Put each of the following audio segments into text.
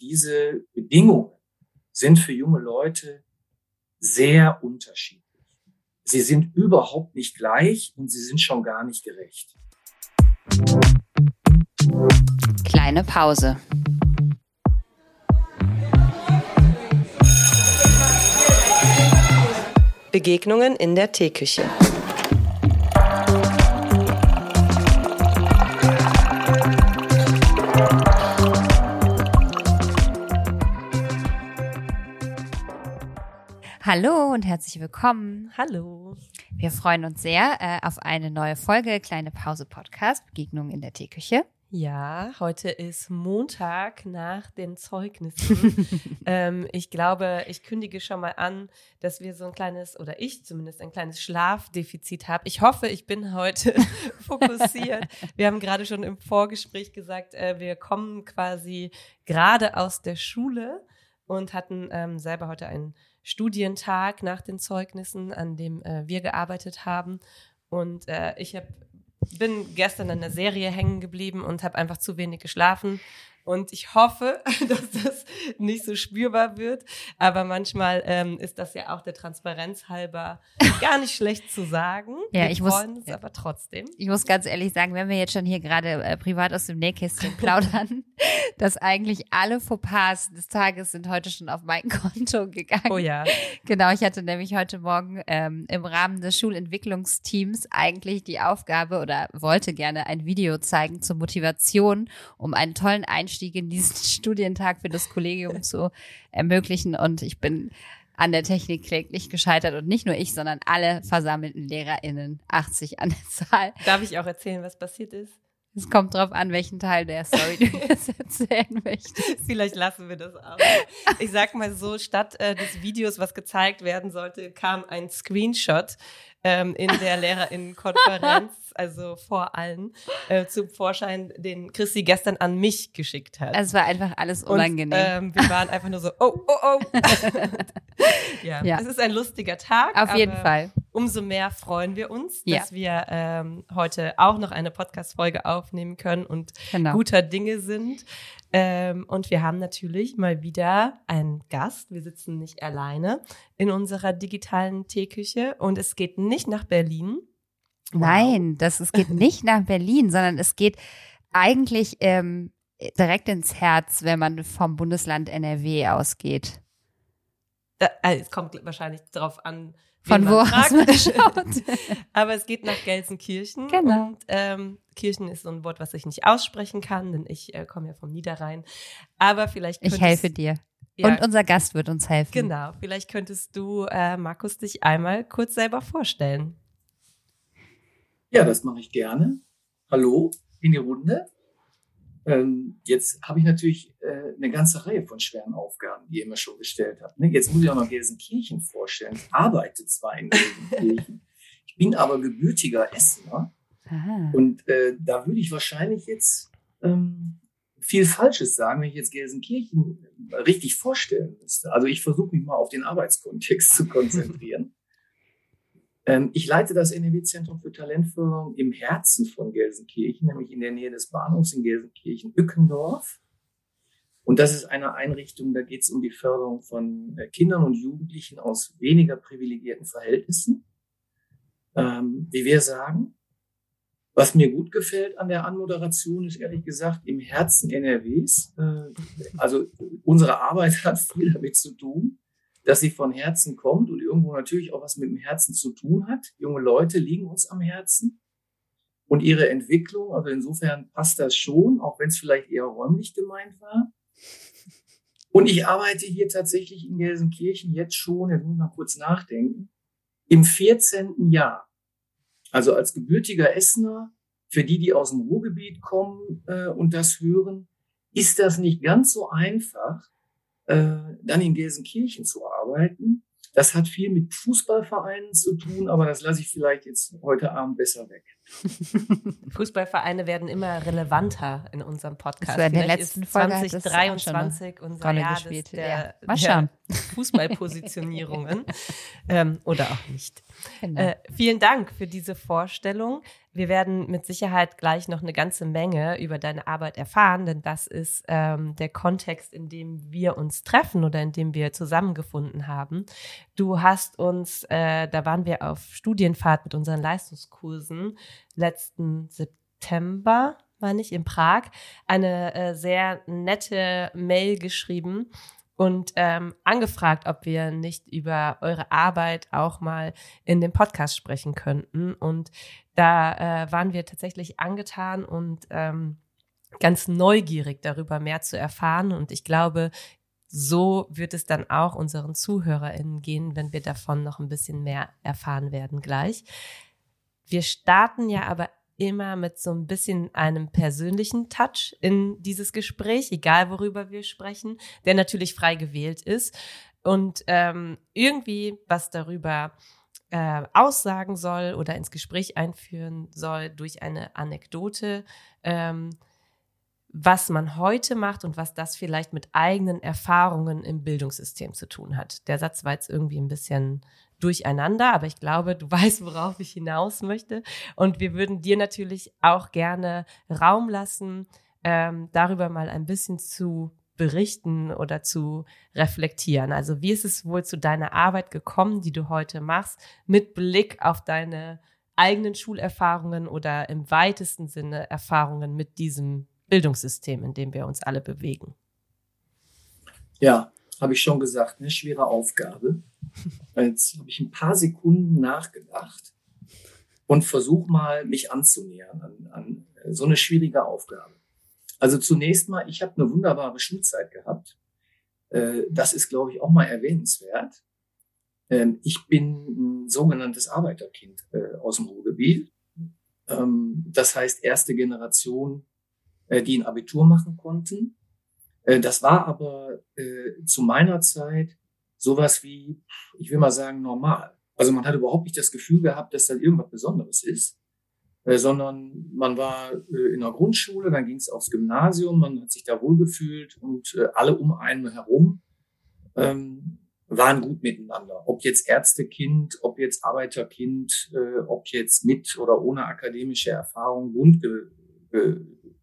diese Bedingungen sind für junge Leute sehr unterschiedlich. Sie sind überhaupt nicht gleich und sie sind schon gar nicht gerecht. Kleine Pause. Begegnungen in der Teeküche. Hallo und herzlich willkommen. Hallo. Wir freuen uns sehr äh, auf eine neue Folge Kleine Pause Podcast Begegnung in der Teeküche. Ja, heute ist Montag nach den Zeugnissen. ähm, ich glaube, ich kündige schon mal an, dass wir so ein kleines, oder ich zumindest ein kleines Schlafdefizit habe. Ich hoffe, ich bin heute fokussiert. Wir haben gerade schon im Vorgespräch gesagt, äh, wir kommen quasi gerade aus der Schule und hatten ähm, selber heute einen Studientag nach den Zeugnissen, an dem äh, wir gearbeitet haben. Und äh, ich hab, bin gestern in der Serie hängen geblieben und habe einfach zu wenig geschlafen. Und ich hoffe, dass das nicht so spürbar wird. Aber manchmal ähm, ist das ja auch der Transparenz halber gar nicht schlecht zu sagen. Ja, wir ich muss, uns aber trotzdem. Ich muss ganz ehrlich sagen, wenn wir jetzt schon hier gerade äh, privat aus dem Nähkästchen plaudern, dass eigentlich alle Fauxpas des Tages sind heute schon auf mein Konto gegangen. Oh ja. Genau, ich hatte nämlich heute Morgen ähm, im Rahmen des Schulentwicklungsteams eigentlich die Aufgabe oder wollte gerne ein Video zeigen zur Motivation, um einen tollen Einstieg in diesen Studientag für das Kollegium zu ermöglichen. Und ich bin an der Technik kläglich gescheitert und nicht nur ich, sondern alle versammelten LehrerInnen, 80 an der Zahl. Darf ich auch erzählen, was passiert ist? Es kommt drauf an, welchen Teil der Story du jetzt erzählen möchtest. Vielleicht lassen wir das auch. Ich sag mal so, statt äh, des Videos, was gezeigt werden sollte, kam ein Screenshot ähm, in der Lehrerinnenkonferenz, also vor allen, äh, zum Vorschein, den Christi gestern an mich geschickt hat. Es war einfach alles unangenehm. Und, ähm, wir waren einfach nur so, oh, oh, oh. ja. Ja. es ist ein lustiger Tag. Auf jeden Fall. Umso mehr freuen wir uns, Ja. dass wir ähm, heute auch noch eine Podcast-Folge aufnehmen können und Genau. guter Dinge sind. Ähm, und wir haben natürlich mal wieder einen Gast. Wir sitzen nicht alleine in unserer digitalen Teeküche und es geht nicht nach Berlin. Nein, das, es geht nicht nach Berlin, sondern es geht eigentlich ähm, direkt ins Herz, wenn man vom Bundesland NRW ausgeht. Da, äh, es kommt wahrscheinlich darauf an, Von wo aus fragt. man schaut. Aber es geht nach Gelsenkirchen. Genau. Und ähm, Kirchen ist so ein Wort, was ich nicht aussprechen kann, denn ich äh, komme ja vom Niederrhein. Aber vielleicht Ich helfe dir. Ja, Und unser Gast wird uns helfen. Genau, vielleicht könntest du, äh, Markus, dich einmal kurz selber vorstellen. Ja, das mache ich gerne. Hallo in die Runde. Ähm, jetzt habe ich natürlich äh, eine ganze Reihe von schweren Aufgaben, die ihr mir schon gestellt habt. Ne? Jetzt muss ich auch noch Gelsenkirchen vorstellen. Ich arbeite zwar in Gelsenkirchen, ich bin aber gebürtiger Essener. Aha. Und äh, da würde ich wahrscheinlich jetzt ähm, viel Falsches sagen, wenn ich jetzt Gelsenkirchen richtig vorstellen müsste. Also ich versuche mich mal auf den Arbeitskontext zu konzentrieren. Ähm, ich leite das NRW-Zentrum für Talentförderung im Herzen von Gelsenkirchen, nämlich in der Nähe des Bahnhofs in Gelsenkirchen-Ückendorf. Und das ist eine Einrichtung, da geht es um die Förderung von äh, Kindern und Jugendlichen aus weniger privilegierten Verhältnissen. Ähm, wie wir sagen, was mir gut gefällt an der Anmoderation ist ehrlich gesagt im Herzen NRWs. Äh, also unsere Arbeit hat viel damit zu tun, dass sie von Herzen kommt und irgendwo natürlich auch was mit dem Herzen zu tun hat. Junge Leute liegen uns am Herzen und ihre Entwicklung. Also insofern passt das schon, auch wenn es vielleicht eher räumlich gemeint war. Und ich arbeite hier tatsächlich in Gelsenkirchen jetzt schon, jetzt muss ich mal kurz nachdenken, im 14. Jahr. Also als gebürtiger Essener, für die, die aus dem Ruhrgebiet kommen äh, und das hören, ist das nicht ganz so einfach, äh, dann in Gelsenkirchen zu arbeiten. Das hat viel mit Fußballvereinen zu tun, aber das lasse ich vielleicht jetzt heute Abend besser weg. Fußballvereine werden immer relevanter in unserem Podcast. War in der Vielleicht letzten ist Folge hat das auch schon eine 2023 unser Rolle Jahr gespielt. der, Ja. Mal schauen. Fußballpositionierungen ähm, oder auch nicht. Genau. Äh, vielen Dank für diese Vorstellung. Wir werden mit Sicherheit gleich noch eine ganze Menge über deine Arbeit erfahren, denn das ist ähm, der Kontext, in dem wir uns treffen oder in dem wir zusammengefunden haben. Du hast uns, äh, da waren wir auf Studienfahrt mit unseren Leistungskursen letzten September, meine ich, in Prag, eine äh, sehr nette Mail geschrieben und ähm, angefragt, ob wir nicht über eure Arbeit auch mal in dem Podcast sprechen könnten. Und da äh, waren wir tatsächlich angetan und ähm, ganz neugierig darüber mehr zu erfahren. Und ich glaube, so wird es dann auch unseren ZuhörerInnen gehen, wenn wir davon noch ein bisschen mehr erfahren werden gleich. Wir starten ja aber immer mit so ein bisschen einem persönlichen Touch in dieses Gespräch, egal worüber wir sprechen, der natürlich frei gewählt ist und ähm, irgendwie was darüber äh, aussagen soll oder ins Gespräch einführen soll durch eine Anekdote, ähm, was man heute macht und was das vielleicht mit eigenen Erfahrungen im Bildungssystem zu tun hat. Der Satz war jetzt irgendwie ein bisschen durcheinander, aber ich glaube, du weißt, worauf ich hinaus möchte. Und wir würden dir natürlich auch gerne Raum lassen, ähm, darüber mal ein bisschen zu berichten oder zu reflektieren. Also wie ist es wohl zu deiner Arbeit gekommen, die du heute machst, mit Blick auf deine eigenen Schulerfahrungen oder im weitesten Sinne Erfahrungen mit diesem Bildungssystem, in dem wir uns alle bewegen? Ja, habe ich schon gesagt, eine schwere Aufgabe. Jetzt habe ich ein paar Sekunden nachgedacht und versuche mal, mich anzunähern an, an so eine schwierige Aufgabe. Also zunächst mal, ich habe eine wunderbare Schulzeit gehabt. Äh, das ist, glaube ich, auch mal erwähnenswert. Ähm, ich bin ein sogenanntes Arbeiterkind äh, aus dem Ruhrgebiet. Ähm, das heißt, erste Generation, äh, die ein Abitur machen konnten. Das war aber zu meiner Zeit sowas wie, ich will mal sagen, normal. Also man hat überhaupt nicht das Gefühl gehabt, dass da irgendwas Besonderes ist, äh, sondern man war äh, in der Grundschule, dann ging es aufs Gymnasium, man hat sich da wohlgefühlt und äh, alle um einen herum ähm, waren gut miteinander. Ob jetzt Ärztekind, ob jetzt Arbeiterkind, äh, ob jetzt mit oder ohne akademische Erfahrung, bunt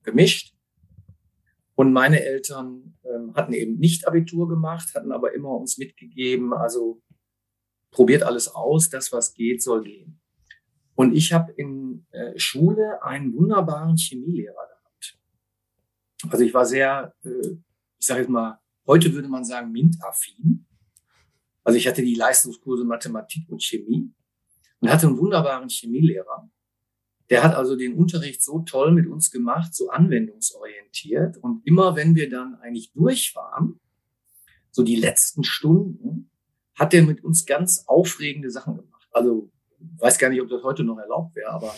gemischt. Und meine Eltern ähm, hatten eben nicht Abitur gemacht, hatten aber immer uns mitgegeben, also probiert alles aus, das was geht, soll gehen. Und ich habe in äh, Schule einen wunderbaren Chemielehrer gehabt. Also ich war sehr, äh, ich sage jetzt mal, heute würde man sagen, MINT-affin. Also ich hatte die Leistungskurse Mathematik und Chemie und hatte einen wunderbaren Chemielehrer. Der hat also den Unterricht so toll mit uns gemacht, so anwendungsorientiert. Und immer wenn wir dann eigentlich durch waren, so die letzten Stunden, hat er mit uns ganz aufregende Sachen gemacht. Also weiß gar nicht, ob das heute noch erlaubt wäre, aber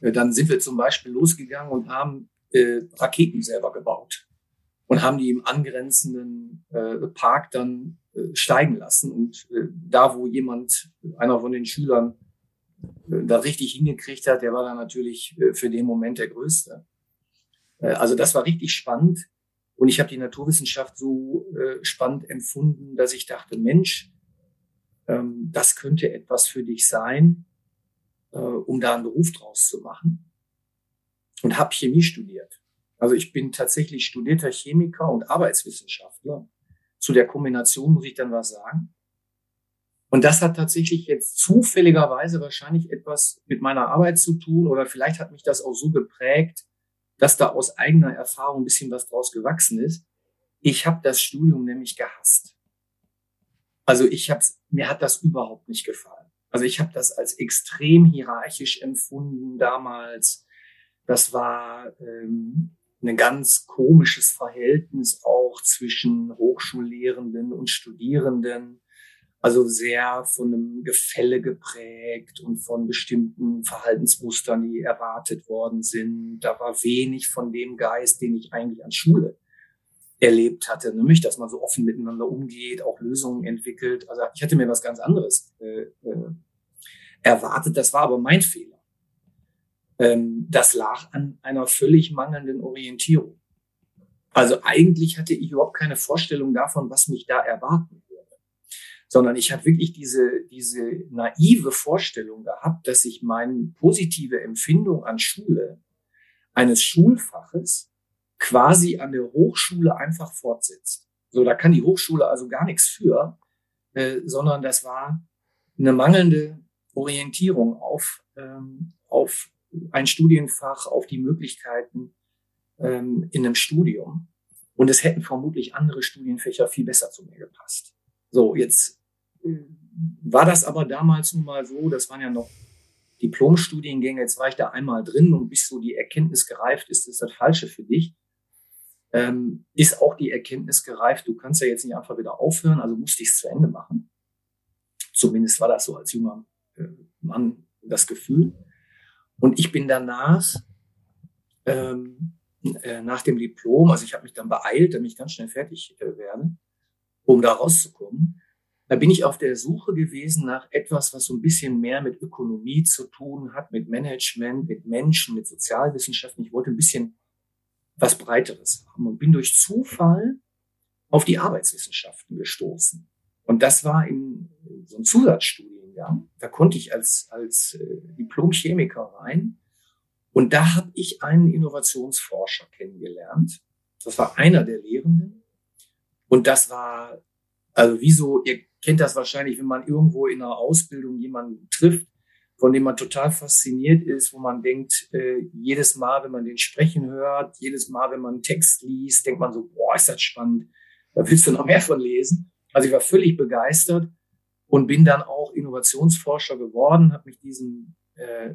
äh, dann sind wir zum Beispiel losgegangen und haben äh, Raketen selber gebaut und haben die im angrenzenden äh, Park dann äh, steigen lassen. Und äh, da, wo jemand, einer von den Schülern, da richtig hingekriegt hat, der war dann natürlich äh, für den Moment der Größte. Äh, also das war richtig spannend. Und ich habe die Naturwissenschaft so äh, spannend empfunden, dass ich dachte, Mensch, ähm, das könnte etwas für dich sein, um da einen Beruf draus zu machen. Und habe Chemie studiert. Also ich bin tatsächlich studierter Chemiker und Arbeitswissenschaftler. Zu der Kombination muss ich dann was sagen. Und das hat tatsächlich jetzt zufälligerweise wahrscheinlich etwas mit meiner Arbeit zu tun oder vielleicht hat mich das auch so geprägt, dass da aus eigener Erfahrung ein bisschen was draus gewachsen ist. Ich habe das Studium nämlich gehasst. Also ich hab's, mir hat das überhaupt nicht gefallen. Also ich habe das als extrem hierarchisch empfunden damals. Das war ähm, ein ganz komisches Verhältnis auch zwischen Hochschullehrenden und Studierenden also sehr von einem Gefälle geprägt und von bestimmten Verhaltensmustern, die erwartet worden sind. Da war wenig von dem Geist, den ich eigentlich an Schule erlebt hatte, nämlich, dass man so offen miteinander umgeht, auch Lösungen entwickelt. Also ich hatte mir was ganz anderes äh, äh, erwartet. Das war aber mein Fehler. Ähm, das lag an einer völlig mangelnden Orientierung. Also eigentlich hatte ich überhaupt keine Vorstellung davon, was mich da erwarten sondern ich habe wirklich diese, diese naive Vorstellung gehabt, dass ich meine positive Empfindung an Schule eines Schulfaches quasi an der Hochschule einfach fortsetzt. So, da kann die Hochschule also gar nichts für, äh, sondern das war eine mangelnde Orientierung auf, ähm, auf ein Studienfach, auf die Möglichkeiten ähm, in einem Studium. Und es hätten vermutlich andere Studienfächer viel besser zu mir gepasst. So, jetzt war das aber damals nun mal so, das waren ja noch Diplomstudiengänge, jetzt war ich da einmal drin und bis so die Erkenntnis gereift ist, ist das Falsche für dich, ähm, ist auch die Erkenntnis gereift, du kannst ja jetzt nicht einfach wieder aufhören, also musste ich es zu Ende machen. Zumindest war das so als junger äh, Mann das Gefühl. Und ich bin danach, ähm, äh, nach dem Diplom, also ich habe mich dann beeilt, damit ich ganz schnell fertig äh, werde, um da rauszukommen. Da bin ich auf der Suche gewesen nach etwas, was so ein bisschen mehr mit Ökonomie zu tun hat, mit Management, mit Menschen, mit Sozialwissenschaften. Ich wollte ein bisschen was Breiteres haben und bin durch Zufall auf die Arbeitswissenschaften gestoßen. Und das war in so ein Zusatzstudiengang. Da konnte ich als, als äh, Diplom-Chemiker rein. Und da habe ich einen Innovationsforscher kennengelernt. Das war einer der Lehrenden. Und das war, also wieso, ihr kennt das wahrscheinlich, wenn man irgendwo in einer Ausbildung jemanden trifft, von dem man total fasziniert ist, wo man denkt, äh, jedes Mal, wenn man den sprechen hört, jedes Mal, wenn man einen Text liest, denkt man so, boah, ist das spannend, da willst du noch mehr von lesen. Also ich war völlig begeistert und bin dann auch Innovationsforscher geworden, habe mich diesem, äh,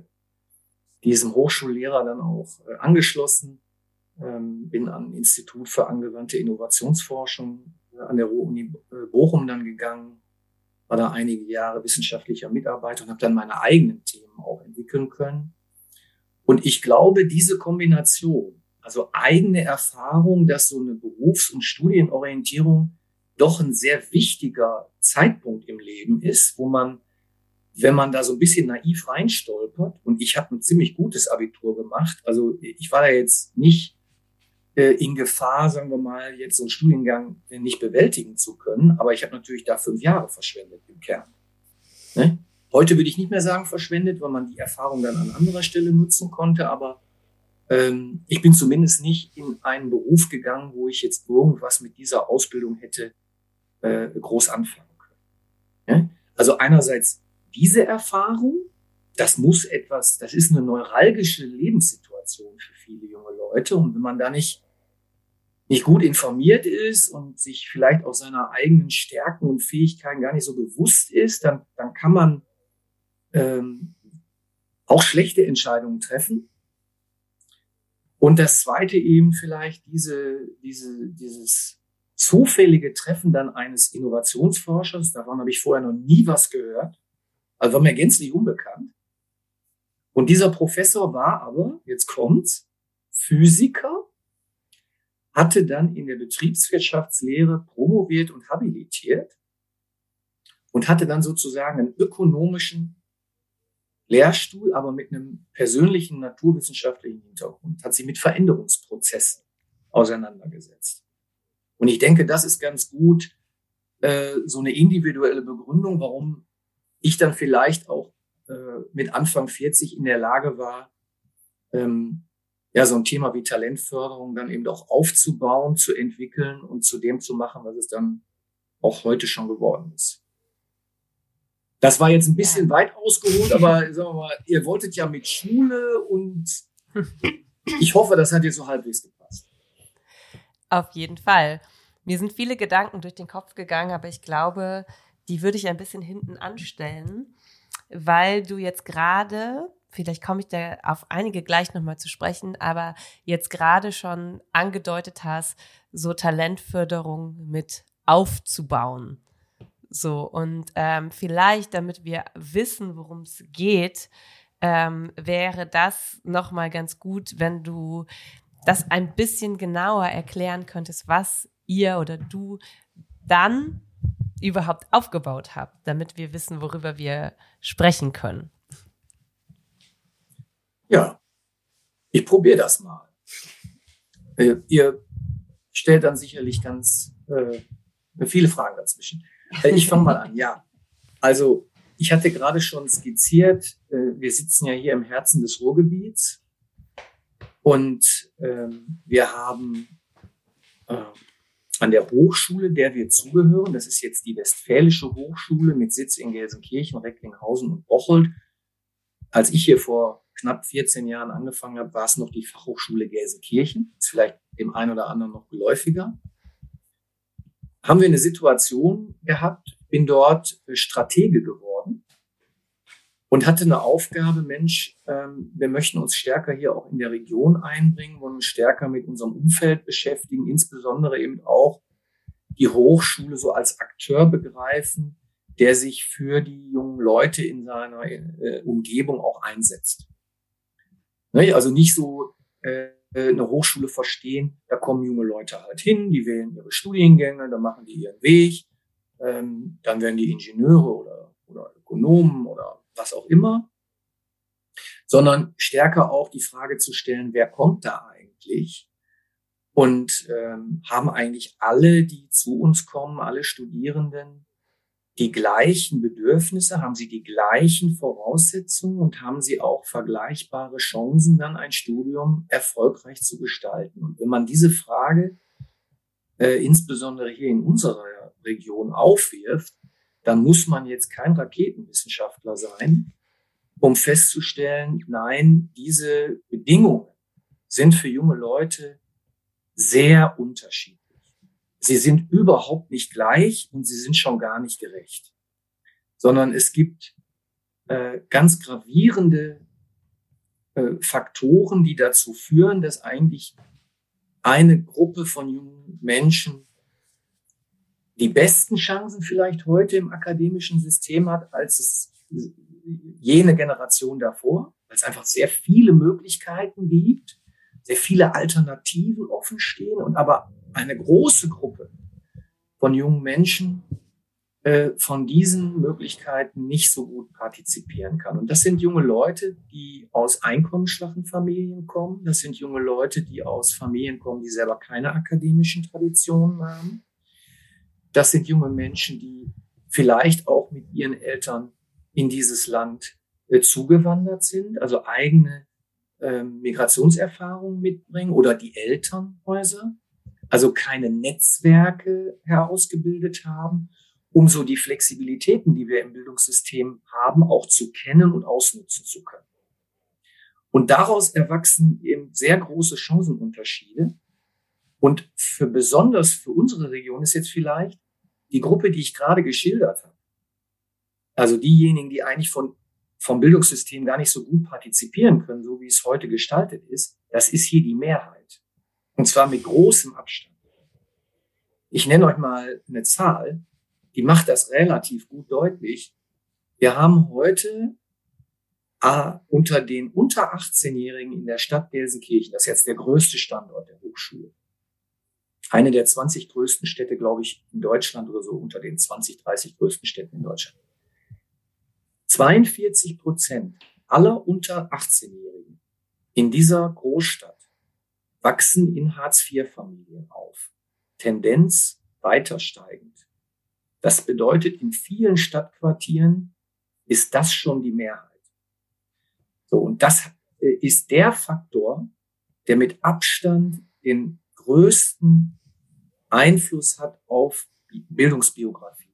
diesem Hochschullehrer dann auch äh, angeschlossen, ähm, bin an Institut für angewandte Innovationsforschung an der Ruhr-Uni äh, Bochum dann gegangen, war da einige Jahre wissenschaftlicher Mitarbeiter und habe dann meine eigenen Themen auch entwickeln können. Und ich glaube, diese Kombination, also eigene Erfahrung, dass so eine Berufs- und Studienorientierung doch ein sehr wichtiger Zeitpunkt im Leben ist, wo man, wenn man da so ein bisschen naiv reinstolpert, und ich habe ein ziemlich gutes Abitur gemacht, also ich war da jetzt nicht in Gefahr, sagen wir mal, jetzt so einen Studiengang nicht bewältigen zu können. Aber ich habe natürlich da fünf Jahre verschwendet im Kern. Ne? Heute würde ich nicht mehr sagen verschwendet, weil man die Erfahrung dann an anderer Stelle nutzen konnte. Aber ähm, ich bin zumindest nicht in einen Beruf gegangen, wo ich jetzt irgendwas mit dieser Ausbildung hätte äh, groß anfangen können. Ne? Also einerseits diese Erfahrung, das muss etwas, das ist eine neuralgische Lebenssituation für viele junge Leute. Und wenn man da nicht nicht gut informiert ist und sich vielleicht auch seiner eigenen Stärken und Fähigkeiten gar nicht so bewusst ist, dann, dann kann man ähm, auch schlechte Entscheidungen treffen. Und das zweite eben vielleicht diese, diese, dieses zufällige Treffen dann eines Innovationsforschers, davon habe ich vorher noch nie was gehört, also war mir gänzlich unbekannt. Und dieser Professor war aber, jetzt kommt's, Physiker hatte dann in der Betriebswirtschaftslehre promoviert und habilitiert und hatte dann sozusagen einen ökonomischen Lehrstuhl, aber mit einem persönlichen naturwissenschaftlichen Hintergrund, hat sich mit Veränderungsprozessen auseinandergesetzt. Und ich denke, das ist ganz gut äh, so eine individuelle Begründung, warum ich dann vielleicht auch äh, mit Anfang 40 in der Lage war, ähm, ja, so ein Thema wie Talentförderung dann eben auch aufzubauen, zu entwickeln und zu dem zu machen, was es dann auch heute schon geworden ist. Das war jetzt ein bisschen ja. weit ausgeholt, aber sagen wir mal, ihr wolltet ja mit Schule und ich hoffe, das hat jetzt so halbwegs gepasst. Auf jeden Fall. Mir sind viele Gedanken durch den Kopf gegangen, aber ich glaube, die würde ich ein bisschen hinten anstellen, weil du jetzt gerade vielleicht komme ich da auf einige gleich nochmal zu sprechen, aber jetzt gerade schon angedeutet hast, so Talentförderung mit aufzubauen. So, und ähm, vielleicht, damit wir wissen, worum es geht, ähm, wäre das nochmal ganz gut, wenn du das ein bisschen genauer erklären könntest, was ihr oder du dann überhaupt aufgebaut habt, damit wir wissen, worüber wir sprechen können. Ja, ich probiere das mal. Äh, ihr stellt dann sicherlich ganz äh, Viele Fragen dazwischen. Äh, ich fange mal an. Ja, also ich hatte gerade schon skizziert, äh, wir sitzen ja hier im Herzen des Ruhrgebiets und ähm, wir haben äh, an der Hochschule, der wir zugehören, das ist jetzt die Westfälische Hochschule mit Sitz in Gelsenkirchen, Recklinghausen und Bocholt. Als ich hier vor knapp 14 Jahren angefangen habe, war es noch die Fachhochschule Gelsenkirchen. Ist vielleicht dem einen oder anderen noch geläufiger. Haben wir eine Situation gehabt, bin dort Stratege geworden und hatte eine Aufgabe, Mensch, ähm, wir möchten uns stärker hier auch in der Region einbringen, wollen uns stärker mit unserem Umfeld beschäftigen, insbesondere eben auch die Hochschule so als Akteur begreifen, der sich für die jungen Leute in seiner äh, Umgebung auch einsetzt. Ne? Also nicht so äh, eine Hochschule verstehen, da kommen junge Leute halt hin, die wählen ihre Studiengänge, dann machen die ihren Weg, ähm, dann werden die Ingenieure oder, oder Ökonomen oder was auch immer, sondern stärker auch die Frage zu stellen, wer kommt da eigentlich? Und ähm, haben eigentlich alle, die zu uns kommen, alle Studierenden, die gleichen Bedürfnisse, haben sie die gleichen Voraussetzungen und haben sie auch vergleichbare Chancen, dann ein Studium erfolgreich zu gestalten. Und wenn man diese Frage äh, insbesondere hier in unserer Region aufwirft, dann muss man jetzt kein Raketenwissenschaftler sein, um festzustellen, nein, diese Bedingungen sind für junge Leute sehr unterschiedlich. Sie sind überhaupt nicht gleich und sie sind schon gar nicht gerecht, sondern es gibt äh, ganz gravierende äh, Faktoren, die dazu führen, dass eigentlich eine Gruppe von jungen Menschen die besten Chancen vielleicht heute im akademischen System hat, als es jene Generation davor, weil es einfach sehr viele Möglichkeiten gibt, sehr viele Alternativen offen stehen und aber eine große Gruppe von jungen Menschen äh, von diesen Möglichkeiten nicht so gut partizipieren kann. Und das sind junge Leute, die aus einkommensschwachen Familien kommen. Das sind junge Leute, die aus Familien kommen, die selber keine akademischen Traditionen haben. Das sind junge Menschen, die vielleicht auch mit ihren Eltern in dieses Land äh, zugewandert sind, also eigene äh, Migrationserfahrungen mitbringen oder die Elternhäuser also keine Netzwerke herausgebildet haben, um so die Flexibilitäten, die wir im Bildungssystem haben, auch zu kennen und ausnutzen zu können. Und daraus erwachsen eben sehr große Chancenunterschiede. Und für besonders für unsere Region ist jetzt vielleicht die Gruppe, die ich gerade geschildert habe. Also diejenigen, die eigentlich von, vom Bildungssystem gar nicht so gut partizipieren können, so wie es heute gestaltet ist, das ist hier die Mehrheit. Und zwar mit großem Abstand. Ich nenne euch mal eine Zahl, die macht das relativ gut deutlich. Wir haben heute äh, unter den unter 18-Jährigen in der Stadt Gelsenkirchen, das ist jetzt der größte Standort der Hochschule, eine der 20 größten Städte, glaube ich, in Deutschland oder so, unter den 20, 30 größten Städten in Deutschland. 42 Prozent aller unter 18-Jährigen in dieser Großstadt wachsen in Hartz-IV-Familien auf. Tendenz weiter steigend. Das bedeutet, in vielen Stadtquartieren ist das schon die Mehrheit. So, und das äh, ist der Faktor, der mit Abstand den größten Einfluss hat auf Bildungsbiografie.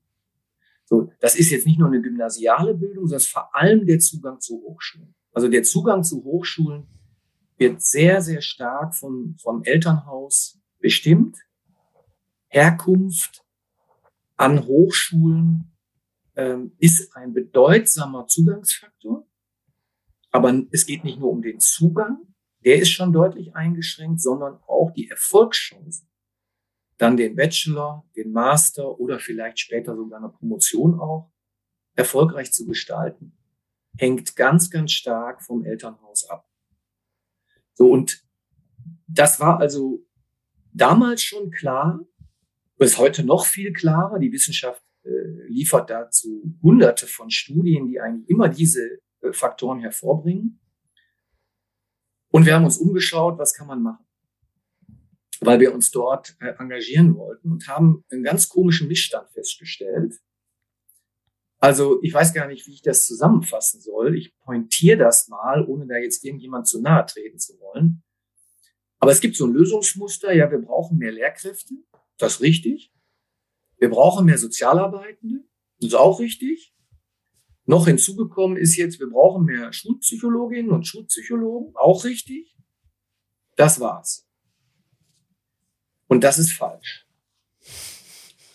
So, das ist jetzt nicht nur eine gymnasiale Bildung, sondern vor allem der Zugang zu Hochschulen. Also der Zugang zu Hochschulen wird sehr, sehr stark von, vom Elternhaus bestimmt. Herkunft an Hochschulen ähm, ist ein bedeutsamer Zugangsfaktor. Aber es geht nicht nur um den Zugang, der ist schon deutlich eingeschränkt, sondern auch die Erfolgschancen. Dann den Bachelor, den Master oder vielleicht später sogar eine Promotion auch erfolgreich zu gestalten, hängt ganz, ganz stark vom Elternhaus ab. So, und das war also damals schon klar, ist heute noch viel klarer. Die Wissenschaft äh, liefert dazu hunderte von Studien, die eigentlich immer diese äh, Faktoren hervorbringen. Und wir haben uns umgeschaut, was kann man machen? weil wir uns dort äh, engagieren wollten und haben einen ganz komischen Missstand festgestellt. Also ich weiß gar nicht, wie ich das zusammenfassen soll. Ich pointiere das mal, ohne da jetzt irgendjemand zu nahe treten zu wollen. Aber es gibt so ein Lösungsmuster. Ja, wir brauchen mehr Lehrkräfte. Das ist richtig. Wir brauchen mehr Sozialarbeitende. Das ist auch richtig. Noch hinzugekommen ist jetzt, wir brauchen mehr Schulpsychologinnen und Schulpsychologen. Auch richtig. Das war's. Und das ist falsch.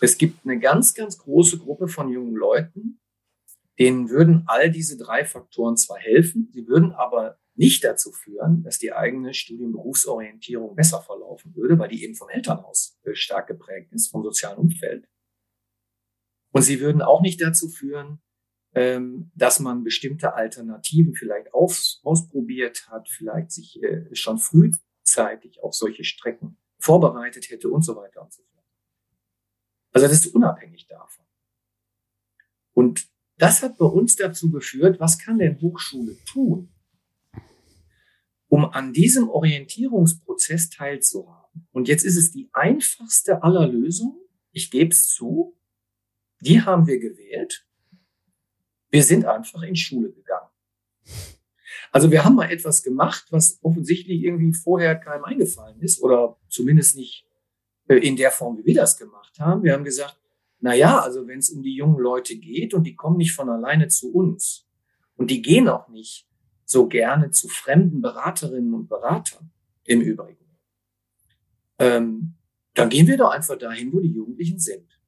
Es gibt eine ganz, ganz große Gruppe von jungen Leuten, denen würden all diese drei Faktoren zwar helfen, sie würden aber nicht dazu führen, dass die eigene Studienberufsorientierung besser verlaufen würde, weil die eben vom Elternhaus stark geprägt ist, vom sozialen Umfeld. Und sie würden auch nicht dazu führen, ähm, dass man bestimmte Alternativen vielleicht aus, ausprobiert hat, vielleicht sich äh, schon frühzeitig auf solche Strecken vorbereitet hätte und so weiter und so fort. Also das ist unabhängig davon. Und das hat bei uns dazu geführt, was kann denn Hochschule tun, um an diesem Orientierungsprozess teilzuhaben? Und jetzt ist es die einfachste aller Lösungen. Ich gebe es zu. Die haben wir gewählt. Wir sind einfach in Schule gegangen. Also wir haben mal etwas gemacht, was offensichtlich irgendwie vorher keinem eingefallen ist oder zumindest nicht in der Form, wie wir das gemacht haben. Wir haben gesagt, na ja, also wenn es um die jungen Leute geht und die kommen nicht von alleine zu uns und die gehen auch nicht so gerne zu fremden Beraterinnen und Beratern im Übrigen, ähm, dann gehen wir doch einfach dahin, wo die Jugendlichen sind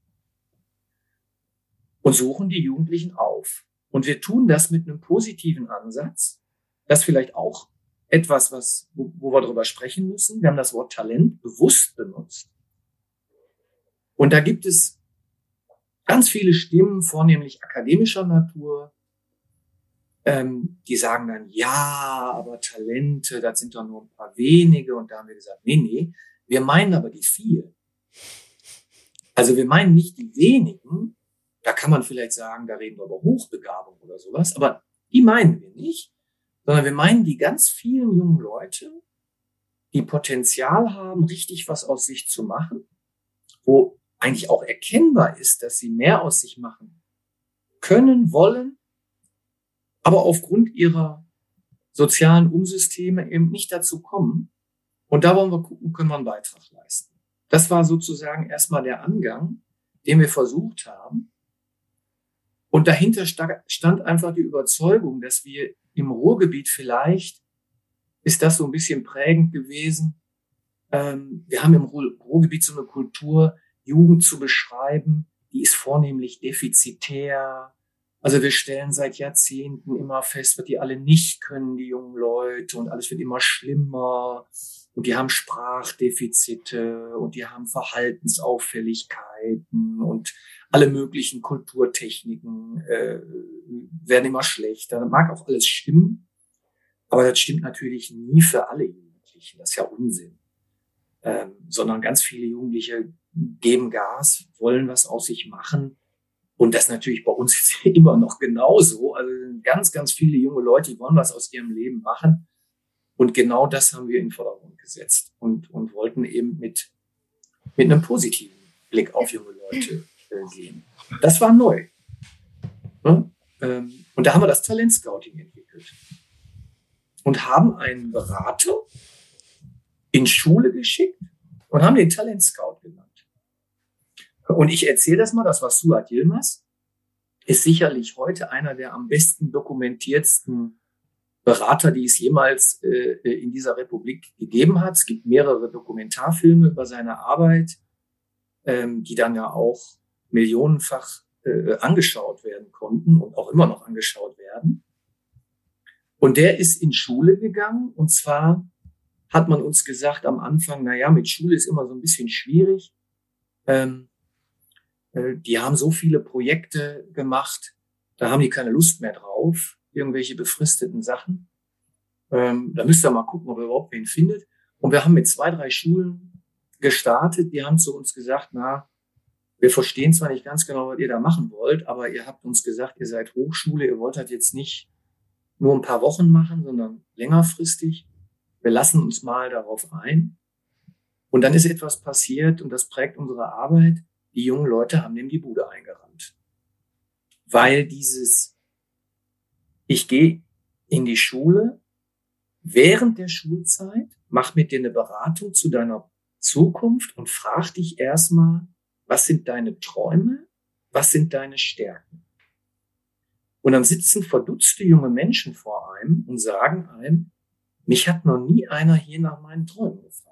und suchen die Jugendlichen auf. Und wir tun das mit einem positiven Ansatz, das vielleicht auch etwas, was, wo, wo wir darüber sprechen müssen. Wir haben das Wort Talent bewusst benutzt. Und da gibt es ganz viele Stimmen, vornehmlich akademischer Natur, ähm, die sagen dann, ja, aber Talente, das sind doch nur ein paar wenige. Und da haben wir gesagt, nee, nee, wir meinen aber die vielen. Also wir meinen nicht die wenigen, da kann man vielleicht sagen, da reden wir über Hochbegabung oder sowas, aber die meinen wir nicht, sondern wir meinen die ganz vielen jungen Leute, die Potenzial haben, richtig was aus sich zu machen, wo eigentlich auch erkennbar ist, dass sie mehr aus sich machen können, wollen, aber aufgrund ihrer sozialen Umsysteme eben nicht dazu kommen. Und da wollen wir gucken, können wir einen Beitrag leisten. Das war sozusagen erstmal der Angang, den wir versucht haben. Und dahinter stand einfach die Überzeugung, dass wir im Ruhrgebiet vielleicht ist das so ein bisschen prägend gewesen. Ähm, wir haben im Ruhrgebiet so eine Kultur, Jugend zu beschreiben, die ist vornehmlich defizitär. Also wir stellen seit Jahrzehnten immer fest, was die alle nicht können, die jungen Leute, und alles wird immer schlimmer. Und die haben Sprachdefizite und die haben Verhaltensauffälligkeiten und alle möglichen Kulturtechniken äh, werden immer schlechter. Das mag auch alles stimmen, aber das stimmt natürlich nie für alle Jugendlichen. Das ist ja Unsinn. Ähm, sondern ganz viele Jugendliche geben Gas, wollen was aus sich machen. Und das natürlich bei uns immer noch genauso. Also ganz, ganz viele junge Leute, die wollen was aus ihrem Leben machen. Und genau das haben wir in den Vordergrund gesetzt und, und wollten eben mit, mit einem positiven Blick auf junge Leute äh, gehen. Das war neu. Ne? Ähm, und da haben wir das Talent Scouting entwickelt und haben einen Berater in Schule geschickt und haben den Talent Scout genannt. Und ich erzähle das mal, das war Suat Yilmaz, ist sicherlich heute einer der am besten dokumentiertsten Berater, die es jemals äh, in dieser Republik gegeben hat. Es gibt mehrere Dokumentarfilme über seine Arbeit, ähm, die dann ja auch millionenfach äh, angeschaut werden konnten und auch immer noch angeschaut werden. Und der ist in Schule gegangen und zwar hat man uns gesagt am Anfang, na ja, mit Schule ist immer so ein bisschen schwierig. Ähm, äh, die haben so viele Projekte gemacht, da haben die keine Lust mehr drauf irgendwelche befristeten Sachen. Ähm, da müsst ihr mal gucken, ob ihr überhaupt wen findet. Und wir haben mit zwei, drei Schulen gestartet. Die haben zu uns gesagt, na, wir verstehen zwar nicht ganz genau, was ihr da machen wollt, aber ihr habt uns gesagt, ihr seid Hochschule, ihr wollt das jetzt nicht nur ein paar Wochen machen, sondern längerfristig. Wir lassen uns mal darauf ein. Und dann ist etwas passiert und das prägt unsere Arbeit. Die jungen Leute haben dem die Bude eingerannt. Weil dieses, ich gehe in die Schule während der Schulzeit, mach mit dir eine Beratung zu deiner Zukunft und frag dich erstmal, was sind deine Träume? Was sind deine Stärken? Und dann sitzen verdutzte junge Menschen vor einem und sagen einem, mich hat noch nie einer hier nach meinen Träumen gefragt.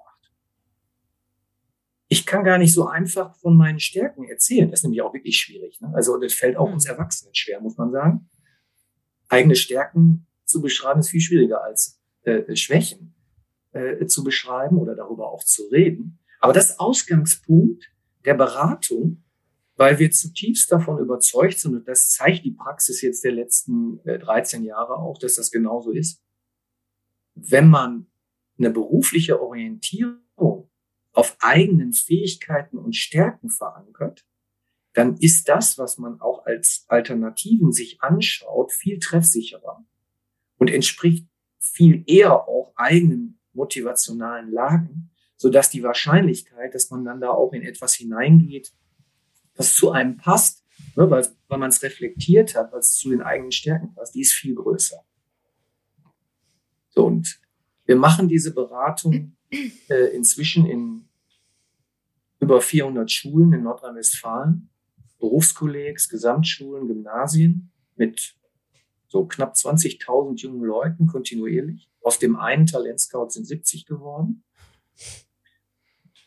Ich kann gar nicht so einfach von meinen Stärken erzählen. Das ist nämlich auch wirklich schwierig. Ne? Also das fällt auch uns hm. Erwachsenen schwer, muss man sagen. Eigene Stärken zu beschreiben ist viel schwieriger als äh, Schwächen äh, zu beschreiben oder darüber auch zu reden. Aber das Ausgangspunkt der Beratung, weil wir zutiefst davon überzeugt sind, und das zeigt die Praxis jetzt der letzten äh, 13 Jahre auch, dass das genauso ist, wenn man eine berufliche Orientierung auf eigenen Fähigkeiten und Stärken verankert, dann ist das, was man auch als Alternativen sich anschaut, viel treffsicherer und entspricht viel eher auch eigenen motivationalen Lagen, so dass die Wahrscheinlichkeit, dass man dann da auch in etwas hineingeht, was zu einem passt, ne, weil, weil man es reflektiert hat, was zu den eigenen Stärken passt, die ist viel größer. So, und wir machen diese Beratung äh, inzwischen in über 400 Schulen in Nordrhein-Westfalen, Berufskollegs, Gesamtschulen, Gymnasien mit so knapp 20.000 jungen Leuten kontinuierlich. Aus dem einen Talentscout sind 70 geworden.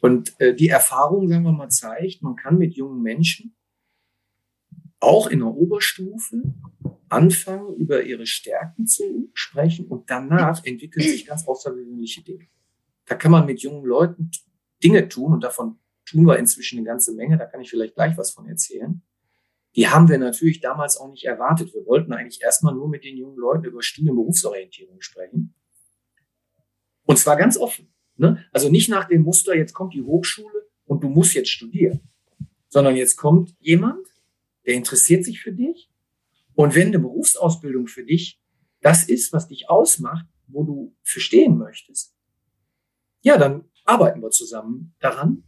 Und äh, die Erfahrung, sagen wir mal, zeigt, man kann mit jungen Menschen auch in der Oberstufe anfangen, über ihre Stärken zu sprechen und danach entwickeln sich ganz außergewöhnliche Dinge. Da kann man mit jungen Leuten Dinge tun und davon tun wir inzwischen eine ganze Menge, da kann ich vielleicht gleich was von erzählen. Die haben wir natürlich damals auch nicht erwartet. Wir wollten eigentlich erstmal nur mit den jungen Leuten über Studien- Berufsorientierung sprechen. Und zwar ganz offen. Ne? Also nicht nach dem Muster, jetzt kommt die Hochschule und du musst jetzt studieren, sondern jetzt kommt jemand, der interessiert sich für dich. Und wenn eine Berufsausbildung für dich das ist, was dich ausmacht, wo du verstehen möchtest, ja, dann arbeiten wir zusammen daran,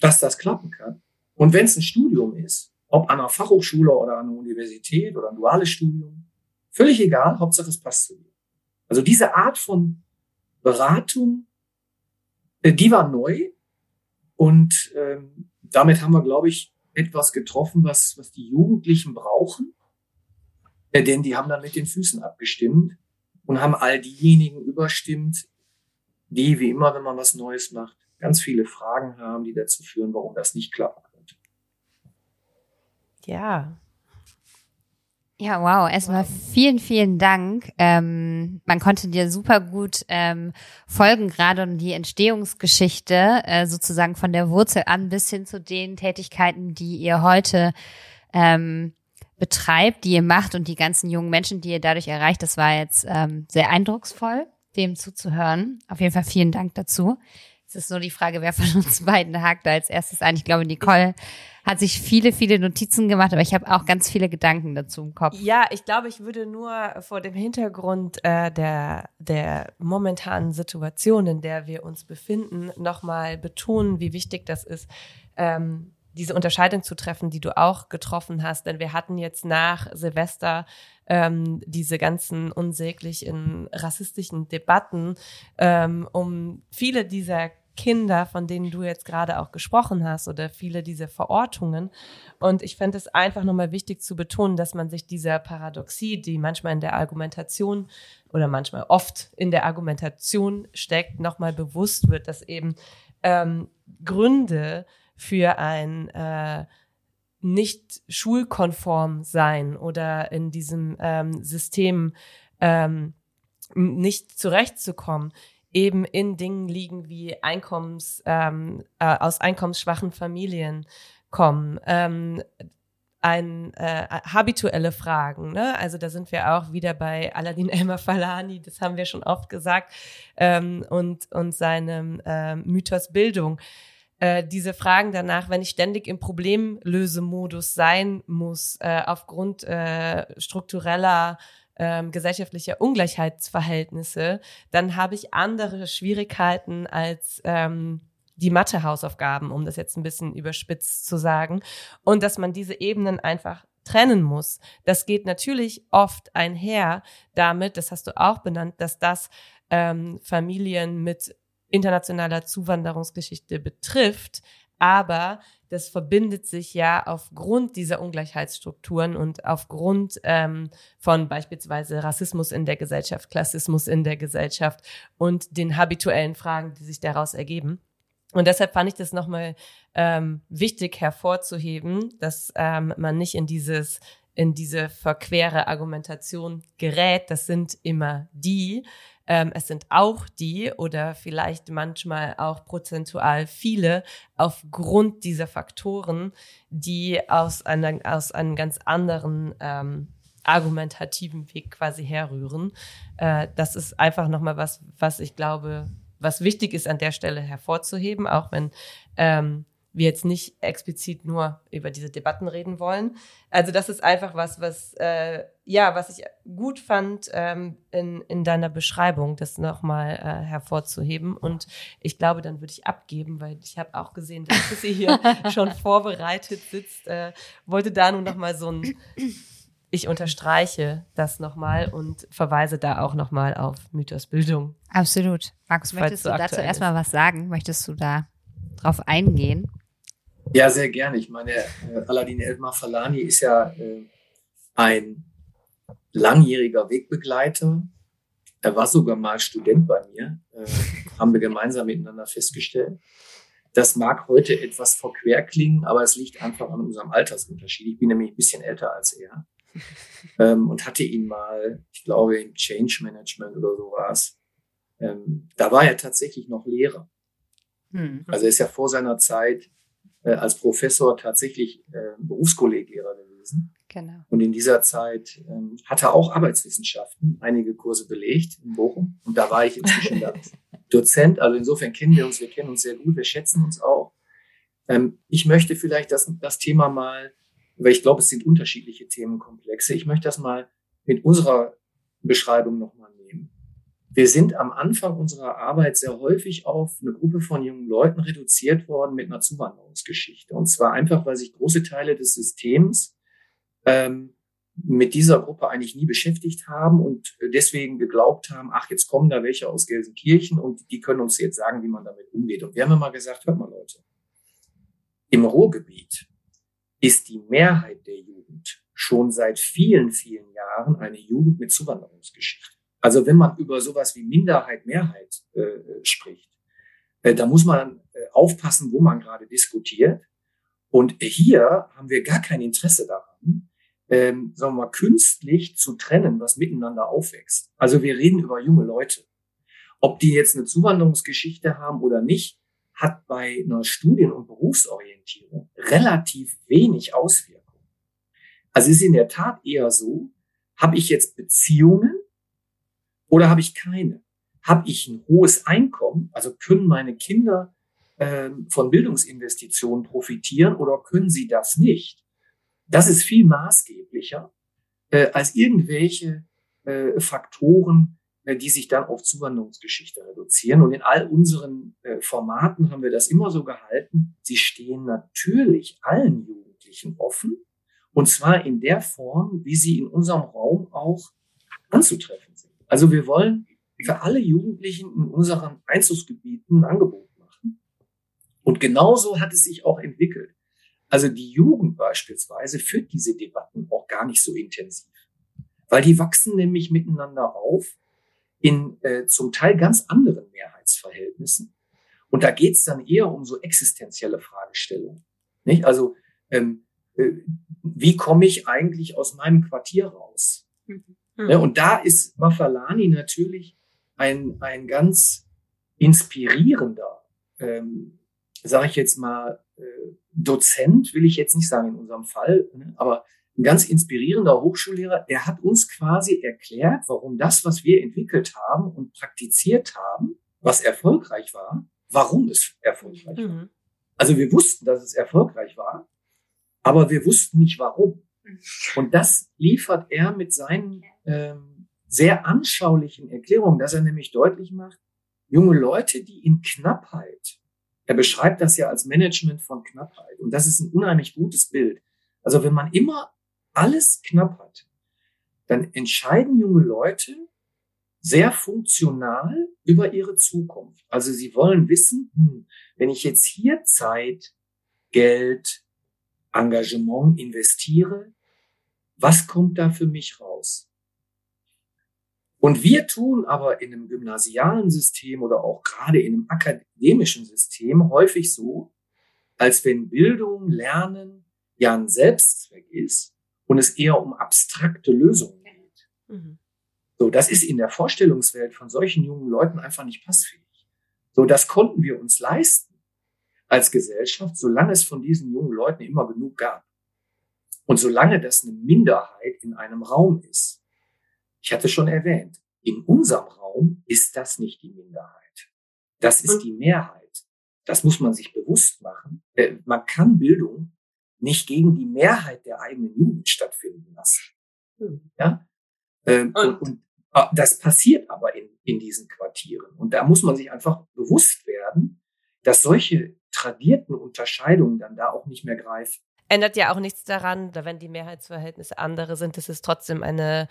dass das klappen kann. Und wenn es ein Studium ist, ob an einer Fachhochschule oder an einer Universität oder ein duales Studium, völlig egal, Hauptsache es passt zu dir. Also diese Art von Beratung, äh, die war neu und ähm, damit haben wir, glaube ich, etwas getroffen, was, was die Jugendlichen brauchen, äh, denn die haben dann mit den Füßen abgestimmt und haben all diejenigen überstimmt, die, wie immer, wenn man was Neues macht, ganz viele Fragen haben, die dazu führen, warum das nicht klappen könnte. Ja, ja, wow. Erstmal vielen, vielen Dank. Ähm, man konnte dir super gut ähm, folgen, gerade um die Entstehungsgeschichte, äh, sozusagen von der Wurzel an bis hin zu den Tätigkeiten, die ihr heute ähm, betreibt, die ihr macht und die ganzen jungen Menschen, die ihr dadurch erreicht. Das war jetzt ähm, sehr eindrucksvoll, dem zuzuhören. Auf jeden Fall vielen Dank dazu. Es ist nur die Frage, wer von uns beiden hakt da als erstes ein. Ich glaube, Nicole hat sich viele, viele Notizen gemacht, aber ich habe auch ganz viele Gedanken dazu im Kopf. Ja, ich glaube, ich würde nur vor dem Hintergrund äh, der, der momentanen Situation, in der wir uns befinden, nochmal betonen, wie wichtig das ist, ähm, diese Unterscheidung zu treffen, die du auch getroffen hast. Denn wir hatten jetzt nach Silvester ähm, diese ganzen unsäglichen rassistischen Debatten ähm, um viele dieser Kinder, von denen du jetzt gerade auch gesprochen hast oder viele dieser Verortungen. Und ich fände es einfach nochmal wichtig zu betonen, dass man sich dieser Paradoxie, die manchmal in der Argumentation oder manchmal oft in der Argumentation steckt, nochmal bewusst wird, dass eben ähm, Gründe für ein äh, nicht schulkonform sein oder in diesem ähm, System ähm, nicht zurechtzukommen, eben in Dingen liegen wie Einkommens, ähm, äh, aus einkommensschwachen Familien kommen. Ähm, ein äh, habituelle Fragen, ne? Also da sind wir auch wieder bei Aladdin Elmar Falani, das haben wir schon oft gesagt, ähm, und und seinem äh, Mythos Bildung. Äh, diese Fragen danach, wenn ich ständig im Problemlösemodus sein muss, äh, aufgrund äh, struktureller ähm, gesellschaftlicher Ungleichheitsverhältnisse, dann habe ich andere Schwierigkeiten als ähm, die Mathe-Hausaufgaben, um das jetzt ein bisschen überspitzt zu sagen. Und dass man diese Ebenen einfach trennen muss. Das geht natürlich oft einher damit, das hast du auch benannt, dass das ähm, Familien mit internationaler Zuwanderungsgeschichte betrifft, aber das verbindet sich ja aufgrund dieser Ungleichheitsstrukturen und aufgrund ähm, von beispielsweise Rassismus in der Gesellschaft, Klassismus in der Gesellschaft und den habituellen Fragen, die sich daraus ergeben. Und deshalb fand ich das nochmal ähm, wichtig hervorzuheben, dass ähm, man nicht in dieses in diese verquere Argumentation gerät. Das sind immer die, ähm, es sind auch die oder vielleicht manchmal auch prozentual viele aufgrund dieser Faktoren, die aus, einer, aus einem ganz anderen ähm, argumentativen Weg quasi herrühren. Äh, das ist einfach nochmal was, was ich glaube, was wichtig ist an der Stelle hervorzuheben, auch wenn ähm, wir jetzt nicht explizit nur über diese Debatten reden wollen. Also das ist einfach was, was äh, ja, was ich gut fand ähm, in, in deiner Beschreibung, das nochmal äh, hervorzuheben. Und ich glaube, dann würde ich abgeben, weil ich habe auch gesehen, dass sie hier schon vorbereitet sitzt. Äh, wollte da nun nochmal so ein ich unterstreiche das nochmal und verweise da auch nochmal auf Mythosbildung. Absolut. Markus, möchtest du dazu erstmal was sagen? Möchtest du da drauf eingehen? Ja, sehr gerne. Ich meine, äh, Aladin Elmar Falani ist ja äh, ein langjähriger Wegbegleiter. Er war sogar mal Student bei mir, äh, haben wir gemeinsam miteinander festgestellt. Das mag heute etwas verquer klingen, aber es liegt einfach an unserem Altersunterschied. Ich bin nämlich ein bisschen älter als er ähm, und hatte ihn mal, ich glaube, im Change Management oder so war es. Ähm, da war er tatsächlich noch Lehrer. Mhm. Also er ist ja vor seiner Zeit äh, als Professor tatsächlich äh, Berufskollegier gewesen. Genau. Und in dieser Zeit ähm, hat er auch Arbeitswissenschaften, einige Kurse belegt in Bochum. Und da war ich inzwischen dann Dozent. Also insofern kennen wir uns, wir kennen uns sehr gut, wir schätzen uns auch. Ähm, ich möchte vielleicht das, das Thema mal, weil ich glaube, es sind unterschiedliche Themenkomplexe. Ich möchte das mal mit unserer Beschreibung nochmal nehmen. Wir sind am Anfang unserer Arbeit sehr häufig auf eine Gruppe von jungen Leuten reduziert worden mit einer Zuwanderungsgeschichte. Und zwar einfach, weil sich große Teile des Systems ähm, mit dieser Gruppe eigentlich nie beschäftigt haben und deswegen geglaubt haben, ach, jetzt kommen da welche aus Gelsenkirchen und die können uns jetzt sagen, wie man damit umgeht. Und wir haben immer gesagt, hört mal Leute, im Ruhrgebiet ist die Mehrheit der Jugend schon seit vielen, vielen Jahren eine Jugend mit Zuwanderungsgeschichte. Also wenn man über sowas wie Minderheit, Mehrheit äh, spricht, äh, da muss man äh, aufpassen, wo man gerade diskutiert. Und hier haben wir gar kein Interesse daran, ähm, sagen wir mal, künstlich zu trennen, was miteinander aufwächst. Also wir reden über junge Leute. Ob die jetzt eine Zuwanderungsgeschichte haben oder nicht, hat bei einer Studien- und Berufsorientierung relativ wenig Auswirkungen. Also ist in der Tat eher so, habe ich jetzt Beziehungen oder habe ich keine? Habe ich ein hohes Einkommen? Also können meine Kinder äh, von Bildungsinvestitionen profitieren oder können sie das nicht? Das ist viel maßgeblicher äh, als irgendwelche äh, Faktoren, äh, die sich dann auf Zuwanderungsgeschichte reduzieren. Und in all unseren äh, Formaten haben wir das immer so gehalten. Sie stehen natürlich allen Jugendlichen offen. Und zwar in der Form, wie sie in unserem Raum auch anzutreffen. Also wir wollen für alle Jugendlichen in unseren Einzugsgebieten ein Angebot machen. Und genauso hat es sich auch entwickelt. Also die Jugend beispielsweise führt diese Debatten auch gar nicht so intensiv, weil die wachsen nämlich miteinander auf in äh, zum Teil ganz anderen Mehrheitsverhältnissen. Und da geht es dann eher um so existenzielle Fragestellungen. Nicht? Also ähm, äh, wie komme ich eigentlich aus meinem Quartier raus? Mhm. Ja, hm. und da ist Mafalani natürlich ein, ein ganz inspirierender, ähm, sage ich jetzt mal, äh, Dozent, will ich jetzt nicht sagen in unserem Fall, ne, aber ein ganz inspirierender Hochschullehrer, der hat uns quasi erklärt, warum das, was wir entwickelt haben und praktiziert haben, was erfolgreich war, warum es erfolgreich mhm. war. Also wir wussten, dass es erfolgreich war, aber wir wussten nicht warum. Und das liefert er mit seinen ähm, sehr anschaulichen Erklärungen, dass er nämlich deutlich macht, junge Leute, die in Knappheit er beschreibt das ja als Management von Knappheit. Und das ist ein unheimlich gutes Bild. Also wenn man immer alles knapp hat, dann entscheiden junge Leute sehr funktional über ihre Zukunft. Also sie wollen wissen, hm, wenn ich jetzt hier Zeit, Geld, Engagement investiere, was kommt da für mich raus? Und wir tun aber in einem gymnasialen System oder auch gerade in einem akademischen System häufig so, als wenn Bildung, Lernen ja ein Selbstzweck ist und es eher um abstrakte Lösungen geht. Mhm. So, das ist in der Vorstellungswelt von solchen jungen Leuten einfach nicht passfähig. So, das konnten wir uns leisten als Gesellschaft, solange es von diesen jungen Leuten immer genug gab. Und solange das eine Minderheit in einem Raum ist. Ich hatte schon erwähnt, in unserem Raum ist das nicht die Minderheit. Das ist die Mehrheit. Das muss man sich bewusst machen. Äh, man kann Bildung nicht gegen die Mehrheit der eigenen Jugend stattfinden lassen. Hm. Ja? Ähm, und, und, ah, das passiert aber in, in diesen Quartieren. Und da muss man sich einfach bewusst werden, dass solche tradierten Unterscheidungen dann da auch nicht mehr greifen. Ändert ja auch nichts daran, da wenn die Mehrheitsverhältnisse andere sind, dass es trotzdem eine,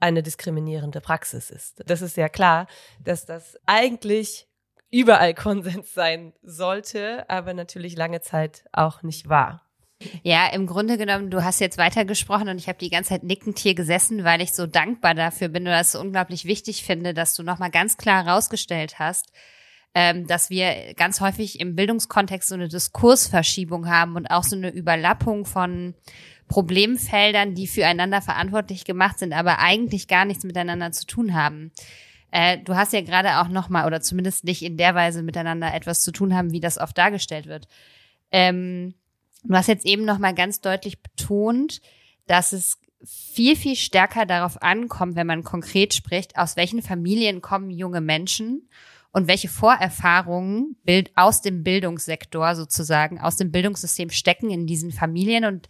eine diskriminierende Praxis ist. Das ist ja klar, dass das eigentlich überall Konsens sein sollte, aber natürlich lange Zeit auch nicht war. Ja, im Grunde genommen, du hast jetzt weitergesprochen und ich habe die ganze Zeit nickend hier gesessen, weil ich so dankbar dafür bin und das so unglaublich wichtig finde, dass du nochmal ganz klar herausgestellt hast, ähm, dass wir ganz häufig im Bildungskontext so eine Diskursverschiebung haben und auch so eine Überlappung von Problemfeldern, die füreinander verantwortlich gemacht sind, aber eigentlich gar nichts miteinander zu tun haben. Äh, du hast ja gerade auch nochmal, oder zumindest nicht in der Weise miteinander etwas zu tun haben, wie das oft dargestellt wird. Ähm, Du hast jetzt eben nochmal ganz deutlich betont, dass es viel, viel stärker darauf ankommt, wenn man konkret spricht, aus welchen Familien kommen junge Menschen und welche Vorerfahrungen aus dem Bildungssektor sozusagen, aus dem Bildungssystem stecken in diesen Familien und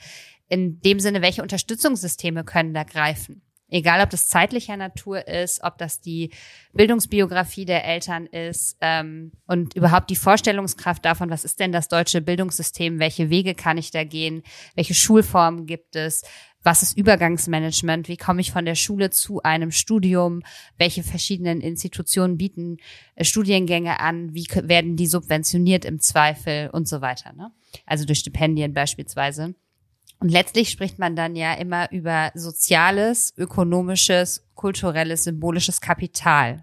in dem Sinne, welche Unterstützungssysteme können da greifen. Egal, ob das zeitlicher Natur ist, ob das die Bildungsbiografie der Eltern ist ähm, und überhaupt die Vorstellungskraft davon, was ist denn das deutsche Bildungssystem, welche Wege kann ich da gehen, welche Schulformen gibt es, was ist Übergangsmanagement, wie komme ich von der Schule zu einem Studium, welche verschiedenen Institutionen bieten äh, Studiengänge an, wie werden die subventioniert im Zweifel und so weiter. Ne? Also durch Stipendien beispielsweise. Und letztlich spricht man dann ja immer über soziales, ökonomisches, kulturelles, symbolisches Kapital.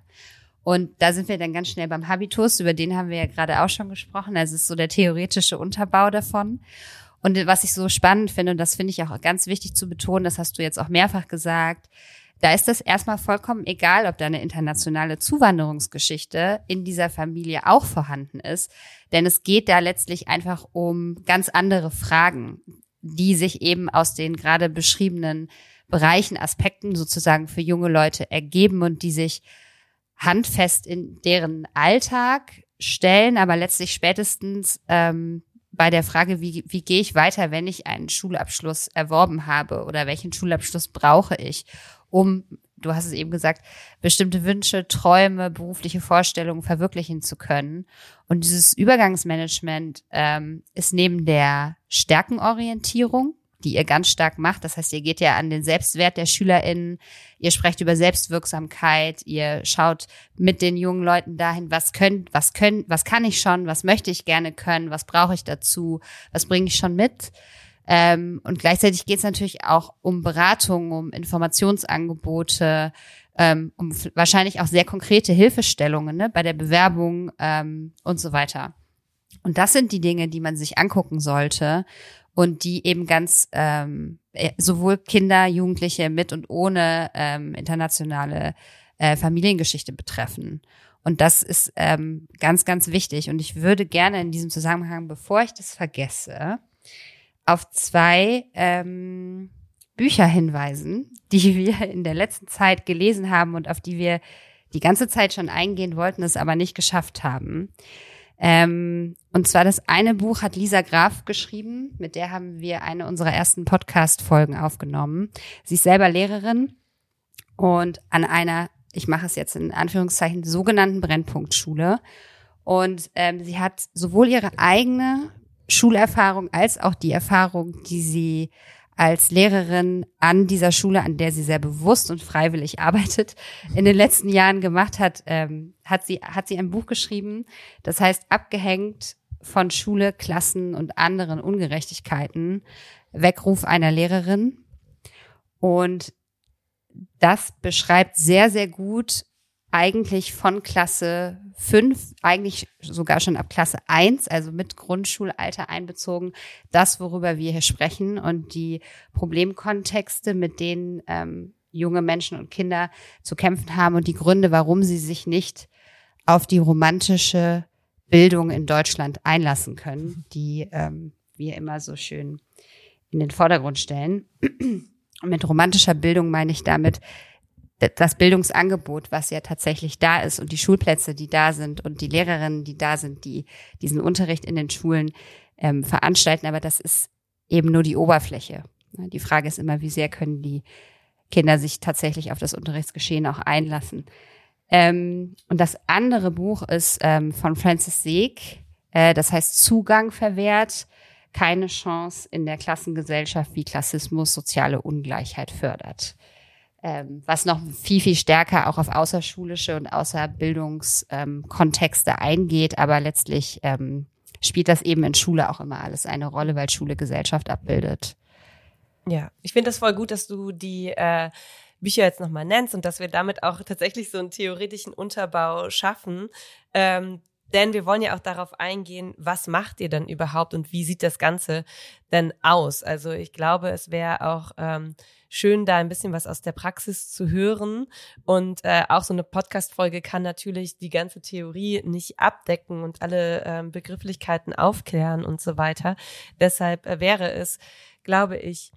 Und da sind wir dann ganz schnell beim Habitus, über den haben wir ja gerade auch schon gesprochen. Also es ist so der theoretische Unterbau davon. Und was ich so spannend finde, und das finde ich auch ganz wichtig zu betonen, das hast du jetzt auch mehrfach gesagt, da ist das erstmal vollkommen egal, ob da eine internationale Zuwanderungsgeschichte in dieser Familie auch vorhanden ist. Denn es geht da letztlich einfach um ganz andere Fragen die sich eben aus den gerade beschriebenen Bereichen, Aspekten sozusagen für junge Leute ergeben und die sich handfest in deren Alltag stellen, aber letztlich spätestens ähm, bei der Frage, wie, wie gehe ich weiter, wenn ich einen Schulabschluss erworben habe oder welchen Schulabschluss brauche ich, um du hast es eben gesagt, bestimmte Wünsche, Träume, berufliche Vorstellungen verwirklichen zu können. Und dieses Übergangsmanagement ähm, ist neben der Stärkenorientierung, die ihr ganz stark macht. Das heißt, ihr geht ja an den Selbstwert der SchülerInnen, ihr sprecht über Selbstwirksamkeit, ihr schaut mit den jungen Leuten dahin, was könnt, was können, was kann ich schon, was möchte ich gerne können, was brauche ich dazu, was bringe ich schon mit. Ähm, und gleichzeitig geht es natürlich auch um Beratung, um Informationsangebote, ähm, um wahrscheinlich auch sehr konkrete Hilfestellungen ne, bei der Bewerbung ähm, und so weiter. Und das sind die Dinge, die man sich angucken sollte und die eben ganz ähm, äh, sowohl Kinder, Jugendliche mit und ohne ähm, internationale äh, Familiengeschichte betreffen. Und das ist ähm, ganz, ganz wichtig. Und ich würde gerne in diesem Zusammenhang, bevor ich das vergesse, auf zwei ähm, Bücher hinweisen, die wir in der letzten Zeit gelesen haben und auf die wir die ganze Zeit schon eingehen wollten, es aber nicht geschafft haben. Ähm, und zwar das eine Buch hat Lisa Graf geschrieben, mit der haben wir eine unserer ersten Podcast-Folgen aufgenommen. Sie ist selber Lehrerin und an einer, ich mache es jetzt in Anführungszeichen, sogenannten Brennpunktschule Und ähm, sie hat sowohl ihre eigene Schulerfahrung als auch die Erfahrung, die sie als Lehrerin an dieser Schule, an der sie sehr bewusst und freiwillig arbeitet, in den letzten Jahren gemacht hat, ähm, hat sie hat sie ein Buch geschrieben, das heißt abgehängt von Schule, Klassen und anderen Ungerechtigkeiten, Weckruf einer Lehrerin. Und das beschreibt sehr, sehr gut eigentlich von Klasse 5, eigentlich sogar schon ab Klasse 1, also mit Grundschulalter einbezogen, das, worüber wir hier sprechen und die Problemkontexte, mit denen ähm, junge Menschen und Kinder zu kämpfen haben und die Gründe, warum sie sich nicht auf die romantische Bildung in Deutschland einlassen können, die ähm, wir immer so schön in den Vordergrund stellen. Und mit romantischer Bildung meine ich damit das Bildungsangebot, was ja tatsächlich da ist und die Schulplätze, die da sind und die Lehrerinnen, die da sind, die diesen Unterricht in den Schulen ähm, veranstalten. Aber das ist eben nur die Oberfläche. Die Frage ist immer, wie sehr können die Kinder sich tatsächlich auf das Unterrichtsgeschehen auch einlassen. Ähm, und das andere Buch ist ähm, von Francis Seeg, äh, das heißt Zugang verwehrt, keine Chance in der Klassengesellschaft, wie Klassismus soziale Ungleichheit fördert. Ähm, was noch viel, viel stärker auch auf außerschulische und Außerbildungskontexte ähm, eingeht, aber letztlich ähm, spielt das eben in Schule auch immer alles eine Rolle, weil Schule Gesellschaft abbildet. Ja, ich finde das voll gut, dass du die äh, Bücher jetzt nochmal nennst und dass wir damit auch tatsächlich so einen theoretischen Unterbau schaffen. Ähm, denn wir wollen ja auch darauf eingehen, was macht ihr denn überhaupt und wie sieht das Ganze denn aus? Also ich glaube, es wäre auch ähm, schön, da ein bisschen was aus der Praxis zu hören. Und äh, auch so eine Podcast-Folge kann natürlich die ganze Theorie nicht abdecken und alle ähm, Begrifflichkeiten aufklären und so weiter. Deshalb äh, wäre es, glaube ich,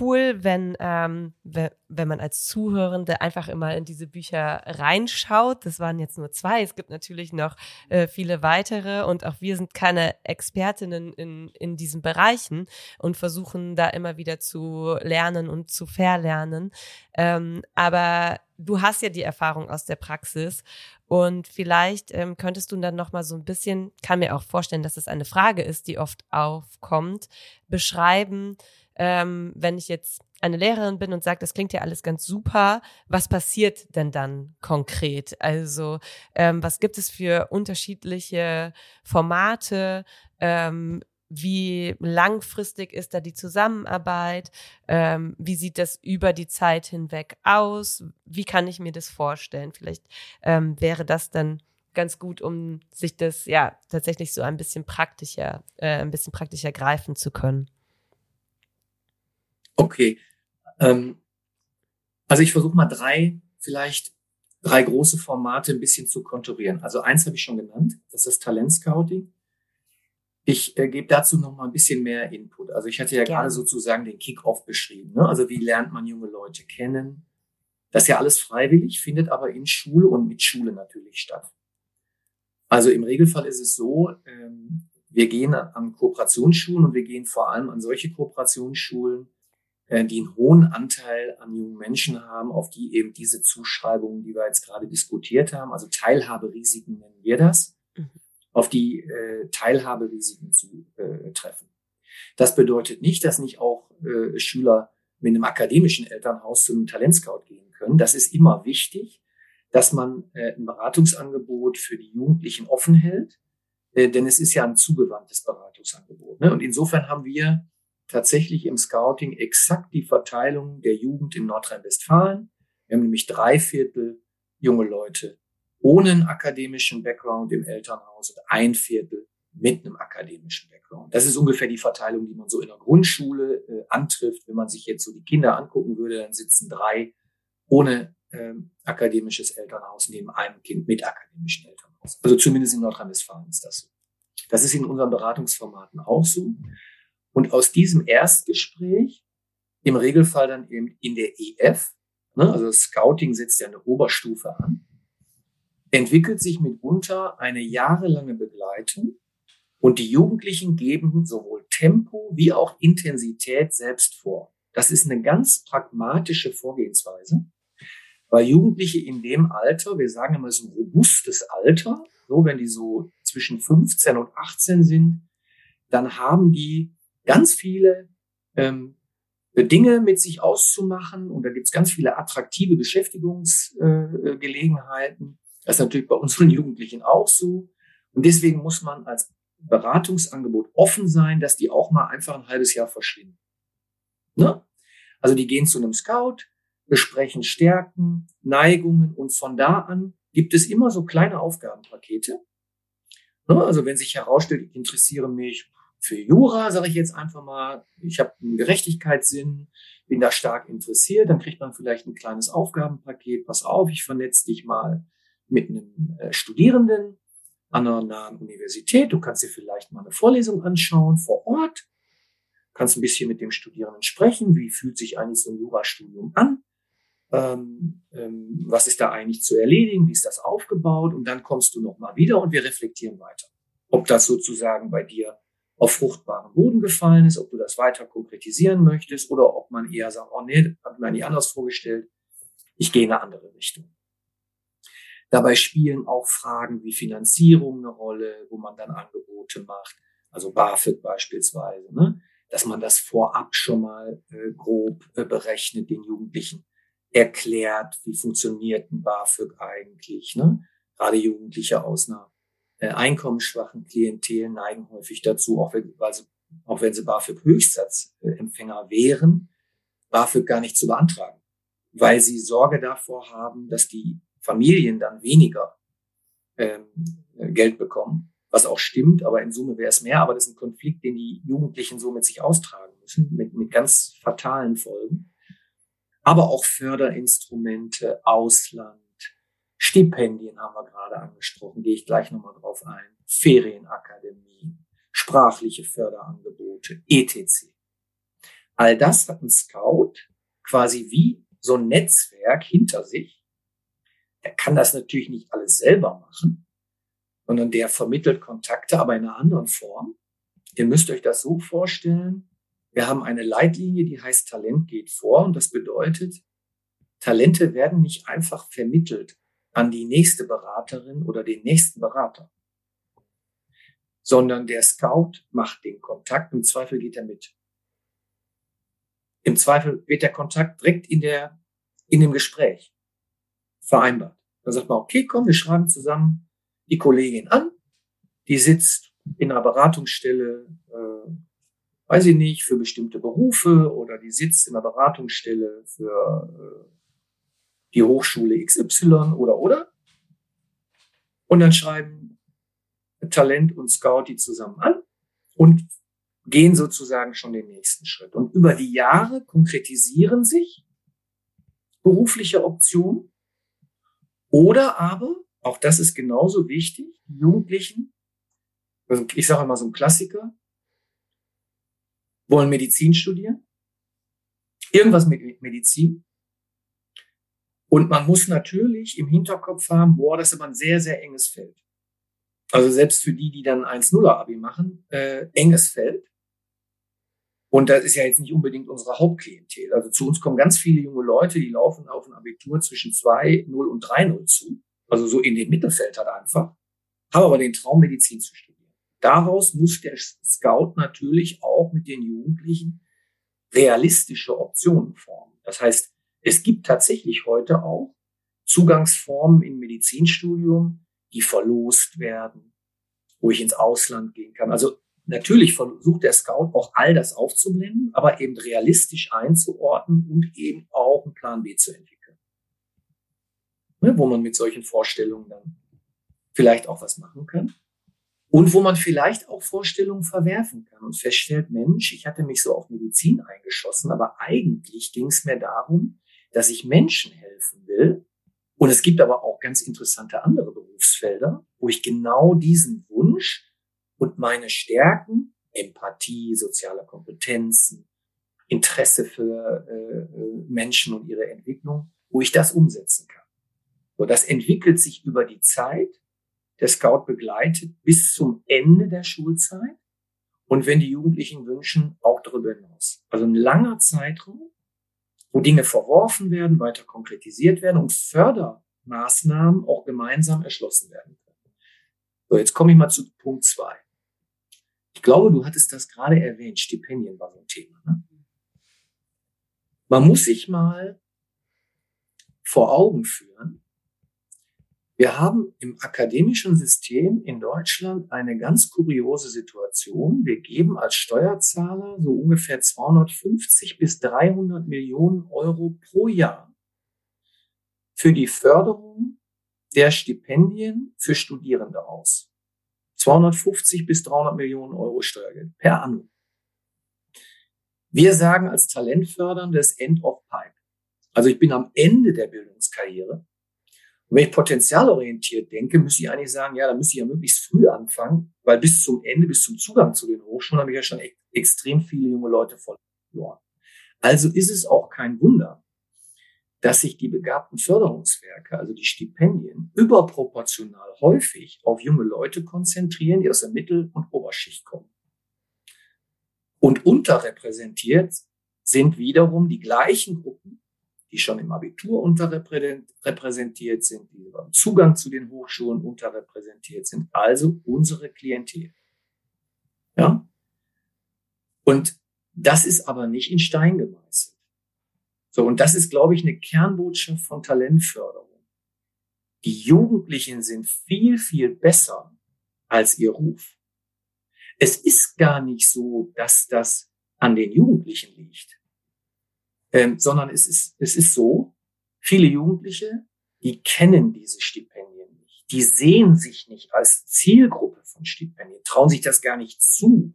cool, wenn, ähm, wenn man als Zuhörende einfach immer in diese Bücher reinschaut. Das waren jetzt nur zwei. Es gibt natürlich noch äh, viele weitere und auch wir sind keine Expertinnen in, in diesen Bereichen und versuchen da immer wieder zu lernen und zu verlernen. Ähm, aber du hast ja die Erfahrung aus der Praxis und vielleicht ähm, könntest du dann noch mal so ein bisschen, kann mir auch vorstellen, dass es eine Frage ist, die oft aufkommt, beschreiben, ähm, wenn ich jetzt eine Lehrerin bin und sage, das klingt ja alles ganz super, was passiert denn dann konkret? Also ähm, was gibt es für unterschiedliche Formate? Ähm, wie langfristig ist da die Zusammenarbeit? Ähm, wie sieht das über die Zeit hinweg aus? Wie kann ich mir das vorstellen? Vielleicht ähm, wäre das dann ganz gut, um sich das ja tatsächlich so ein bisschen praktischer, äh, ein bisschen praktischer greifen zu können. Okay. Ähm, also ich versuche mal drei, vielleicht drei große Formate ein bisschen zu konturieren. Also eins habe ich schon genannt, das ist das Talentscouting. Ich äh, gebe dazu noch mal ein bisschen mehr Input. Also ich hatte ja Gerne. gerade sozusagen den Kickoff beschrieben. Ne? Also wie lernt man junge Leute kennen? Das ist ja alles freiwillig, findet aber in Schule und mit Schule natürlich statt. Also im Regelfall ist es so, ähm, wir gehen an Kooperationsschulen und wir gehen vor allem an solche Kooperationsschulen, die einen hohen Anteil an jungen Menschen haben, auf die eben diese Zuschreibungen, die wir jetzt gerade diskutiert haben, also Teilhaberisiken nennen wir das, mhm. auf die äh, Teilhaberisiken zu äh, treffen. Das bedeutet nicht, dass nicht auch äh, Schüler mit einem akademischen Elternhaus zu einem Talentscout gehen können. Das ist immer wichtig, dass man äh, ein Beratungsangebot für die Jugendlichen offen hält, äh, denn es ist ja ein zugewandtes Beratungsangebot. Ne? Und insofern haben wir tatsächlich im Scouting exakt die Verteilung der Jugend in Nordrhein-Westfalen. Wir haben nämlich drei Viertel junge Leute ohne einen akademischen Background im Elternhaus und ein Viertel mit einem akademischen Background. Das ist ungefähr die Verteilung, die man so in der Grundschule äh, antrifft. Wenn man sich jetzt so die Kinder angucken würde, dann sitzen drei ohne ähm, akademisches Elternhaus neben einem Kind mit akademischem Elternhaus. Also zumindest in Nordrhein-Westfalen ist das so. Das ist in unseren Beratungsformaten auch so. Und aus diesem Erstgespräch, im Regelfall dann eben in der EF, ne, also Scouting setzt ja eine Oberstufe an, entwickelt sich mitunter eine jahrelange Begleitung und die Jugendlichen geben sowohl Tempo wie auch Intensität selbst vor. Das ist eine ganz pragmatische Vorgehensweise, weil Jugendliche in dem Alter, wir sagen immer, ist ein robustes Alter, so wenn die so zwischen 15 und 18 sind, dann haben die ganz viele ähm, Dinge mit sich auszumachen und da gibt es ganz viele attraktive Beschäftigungsgelegenheiten. Äh, das ist natürlich bei unseren Jugendlichen auch so. Und deswegen muss man als Beratungsangebot offen sein, dass die auch mal einfach ein halbes Jahr verschwinden. Ne? Also die gehen zu einem Scout, besprechen Stärken, Neigungen und von da an gibt es immer so kleine Aufgabenpakete. Ne? Also wenn sich herausstellt, ich interessiere mich für Jura, sage ich jetzt einfach mal, ich habe einen Gerechtigkeitssinn, bin da stark interessiert, dann kriegt man vielleicht ein kleines Aufgabenpaket, pass auf, ich vernetze dich mal mit einem äh, Studierenden an einer nahen Universität, du kannst dir vielleicht mal eine Vorlesung anschauen vor Ort, kannst ein bisschen mit dem Studierenden sprechen, wie fühlt sich eigentlich so ein Jurastudium an, ähm, ähm, was ist da eigentlich zu erledigen, wie ist das aufgebaut? Und dann kommst du nochmal wieder und wir reflektieren weiter. Ob das sozusagen bei dir auf fruchtbaren Boden gefallen ist, ob du das weiter konkretisieren möchtest oder ob man eher sagt, oh nee, habe mir nicht anders vorgestellt, ich gehe in eine andere Richtung. Dabei spielen auch Fragen wie Finanzierung eine Rolle, wo man dann Angebote macht, also BAföG beispielsweise, ne? dass man das vorab schon mal äh, grob äh, berechnet, den Jugendlichen erklärt, wie funktioniert ein BAföG eigentlich. Ne? Gerade Jugendliche aus einer einkommensschwachen Klientel neigen häufig dazu, auch wenn, sie, auch wenn sie BAföG-Höchstsatzempfänger wären, BAföG gar nicht zu beantragen, weil sie Sorge davor haben, dass die Familien dann weniger ähm, Geld bekommen, was auch stimmt, aber in Summe wäre es mehr. Aber das ist ein Konflikt, den die Jugendlichen so mit sich austragen müssen, mit, mit ganz fatalen Folgen. Aber auch Förderinstrumente, Ausland, Stipendien haben wir gerade angesprochen, gehe ich gleich nochmal drauf ein. Ferienakademien, sprachliche Förderangebote, etc. All das hat ein Scout quasi wie so ein Netzwerk hinter sich. Er kann das natürlich nicht alles selber machen, sondern der vermittelt Kontakte, aber in einer anderen Form. Ihr müsst euch das so vorstellen. Wir haben eine Leitlinie, die heißt Talent geht vor. Und das bedeutet, Talente werden nicht einfach vermittelt an die nächste Beraterin oder den nächsten Berater, sondern der Scout macht den Kontakt, im Zweifel geht er mit. Im Zweifel wird der Kontakt direkt in der, in dem Gespräch vereinbart. Dann sagt man, okay, komm, wir schreiben zusammen die Kollegin an, die sitzt in einer Beratungsstelle, äh, weiß ich nicht, für bestimmte Berufe oder die sitzt in einer Beratungsstelle für äh, die Hochschule XY oder oder. Und dann schreiben Talent und Scout die zusammen an und gehen sozusagen schon den nächsten Schritt. Und über die Jahre konkretisieren sich berufliche Optionen oder aber, auch das ist genauso wichtig, Jugendlichen, also ich sage immer so ein Klassiker, wollen Medizin studieren, irgendwas mit Medizin, und man muss natürlich im Hinterkopf haben, boah, das ist aber ein sehr, sehr enges Feld. Also selbst für die, die dann 1-0-Abi machen, äh, enges Feld. Und das ist ja jetzt nicht unbedingt unsere Hauptklientel. Also zu uns kommen ganz viele junge Leute, die laufen auf ein Abitur zwischen 2, 0 und 3-0 zu. Also so in dem Mittelfeld halt einfach. Haben aber den Traum, Medizin zu studieren. Daraus muss der Scout natürlich auch mit den Jugendlichen realistische Optionen formen. Das heißt, es gibt tatsächlich heute auch Zugangsformen im Medizinstudium, die verlost werden, wo ich ins Ausland gehen kann. Also natürlich versucht der Scout auch all das aufzublenden, aber eben realistisch einzuordnen und eben auch einen Plan B zu entwickeln. Ne, wo man mit solchen Vorstellungen dann vielleicht auch was machen kann. Und wo man vielleicht auch Vorstellungen verwerfen kann und feststellt, Mensch, ich hatte mich so auf Medizin eingeschossen, aber eigentlich ging es mir darum, dass ich Menschen helfen will. Und es gibt aber auch ganz interessante andere Berufsfelder, wo ich genau diesen Wunsch und meine Stärken, Empathie, soziale Kompetenzen, Interesse für äh, Menschen und ihre Entwicklung, wo ich das umsetzen kann. So, das entwickelt sich über die Zeit. Der Scout begleitet bis zum Ende der Schulzeit und wenn die Jugendlichen wünschen, auch darüber hinaus. Also ein langer Zeitraum, wo Dinge verworfen werden, weiter konkretisiert werden und Fördermaßnahmen auch gemeinsam erschlossen werden können. So, jetzt komme ich mal zu Punkt zwei. Ich glaube, du hattest das gerade erwähnt. Stipendien war so ein Thema. Ne? Man muss sich mal vor Augen führen. Wir haben im akademischen System in Deutschland eine ganz kuriose Situation. Wir geben als Steuerzahler so ungefähr 250 bis 300 Millionen Euro pro Jahr für die Förderung der Stipendien für Studierende aus. 250 bis 300 Millionen Euro Steuergeld per annum. Wir sagen als Talentfördern das End of Pipe. Also ich bin am Ende der Bildungskarriere. Und wenn ich potenzialorientiert denke, müsste ich eigentlich sagen, ja, da müsste ich ja möglichst früh anfangen, weil bis zum Ende, bis zum Zugang zu den Hochschulen habe ich ja schon e extrem viele junge Leute verloren. Also ist es auch kein Wunder, dass sich die begabten Förderungswerke, also die Stipendien, überproportional häufig auf junge Leute konzentrieren, die aus der Mittel- und Oberschicht kommen. Und unterrepräsentiert sind wiederum die gleichen Gruppen, die schon im Abitur unterrepräsentiert sind, die beim Zugang zu den Hochschulen unterrepräsentiert sind, also unsere Klientel. Ja? Und das ist aber nicht in Stein gemeißelt. So, und das ist, glaube ich, eine Kernbotschaft von Talentförderung. Die Jugendlichen sind viel, viel besser als ihr Ruf. Es ist gar nicht so, dass das an den Jugendlichen liegt, ähm, sondern es ist, es ist so, viele Jugendliche, die kennen diese Stipendien nicht. Die sehen sich nicht als Zielgruppe von Stipendien, trauen sich das gar nicht zu,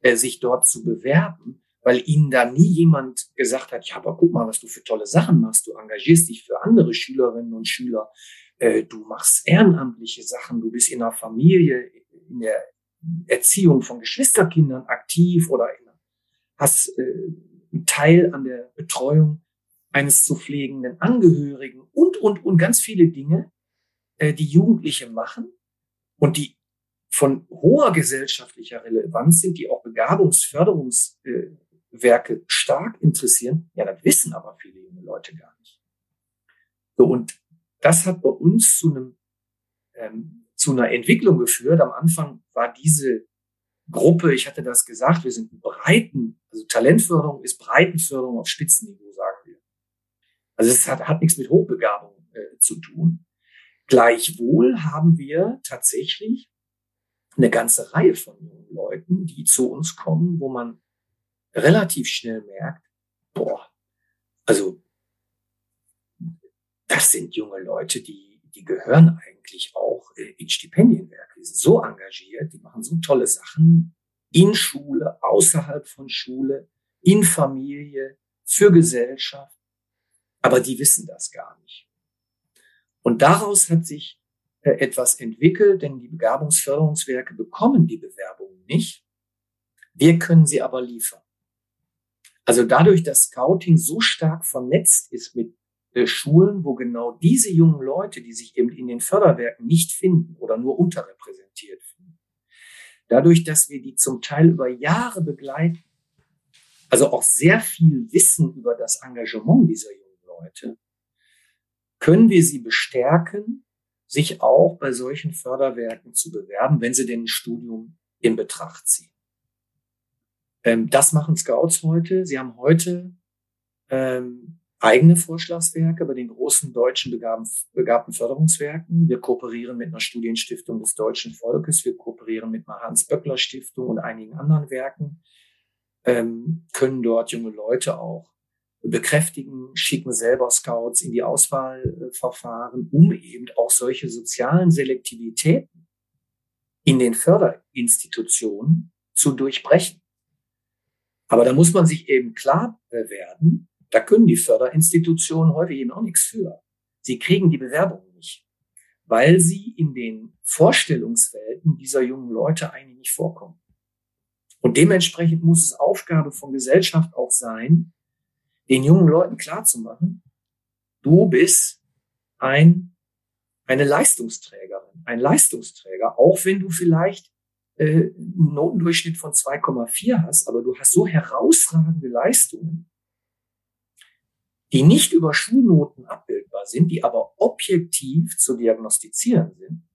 äh, sich dort zu bewerben, weil ihnen da nie jemand gesagt hat, ja, aber guck mal, was du für tolle Sachen machst. Du engagierst dich für andere Schülerinnen und Schüler. Äh, du machst ehrenamtliche Sachen. Du bist in der Familie, in der Erziehung von Geschwisterkindern aktiv oder hast äh, einen Teil an der Betreuung eines zu pflegenden Angehörigen und, und, und ganz viele Dinge, äh, die Jugendliche machen und die von hoher gesellschaftlicher Relevanz sind, die auch Begabungsförderungs, äh, stark interessieren. Ja, das wissen aber viele junge Leute gar nicht. So, und das hat bei uns zu einem ähm, zu einer Entwicklung geführt. Am Anfang war diese Gruppe, ich hatte das gesagt, wir sind breiten, also Talentförderung ist Breitenförderung auf Spitzenniveau, sagen wir. Also es hat, hat nichts mit Hochbegabung äh, zu tun. Gleichwohl haben wir tatsächlich eine ganze Reihe von jungen Leuten, die zu uns kommen, wo man relativ schnell merkt, boah, also das sind junge Leute, die, die gehören eigentlich auch äh, in Stipendienwerke. Die sind so engagiert, die machen so tolle Sachen in Schule, außerhalb von Schule, in Familie, für Gesellschaft. Aber die wissen das gar nicht. Und daraus hat sich äh, etwas entwickelt, denn die Begabungsförderungswerke bekommen die Bewerbungen nicht. Wir können sie aber liefern. Also dadurch, dass Scouting so stark vernetzt ist mit Schulen, wo genau diese jungen Leute, die sich eben in den Förderwerken nicht finden oder nur unterrepräsentiert finden, dadurch, dass wir die zum Teil über Jahre begleiten, also auch sehr viel Wissen über das Engagement dieser jungen Leute, können wir sie bestärken, sich auch bei solchen Förderwerken zu bewerben, wenn sie denn ein Studium in Betracht ziehen. Ähm, das machen Scouts heute. Sie haben heute ähm, eigene Vorschlagswerke bei den großen deutschen begabten Förderungswerken. Wir kooperieren mit einer Studienstiftung des deutschen Volkes. Wir kooperieren mit einer Hans-Böckler-Stiftung und einigen anderen Werken, ähm, können dort junge Leute auch bekräftigen, schicken selber Scouts in die Auswahlverfahren, um eben auch solche sozialen Selektivitäten in den Förderinstitutionen zu durchbrechen. Aber da muss man sich eben klar werden, da können die Förderinstitutionen häufig eben auch nichts für. Sie kriegen die Bewerbung nicht, weil sie in den Vorstellungswelten dieser jungen Leute eigentlich nicht vorkommen. Und dementsprechend muss es Aufgabe von Gesellschaft auch sein, den jungen Leuten klarzumachen, du bist ein, eine Leistungsträgerin, ein Leistungsträger, auch wenn du vielleicht äh, einen Notendurchschnitt von 2,4 hast, aber du hast so herausragende Leistungen, die nicht über Schulnoten abbildbar sind, die aber objektiv zu diagnostizieren sind,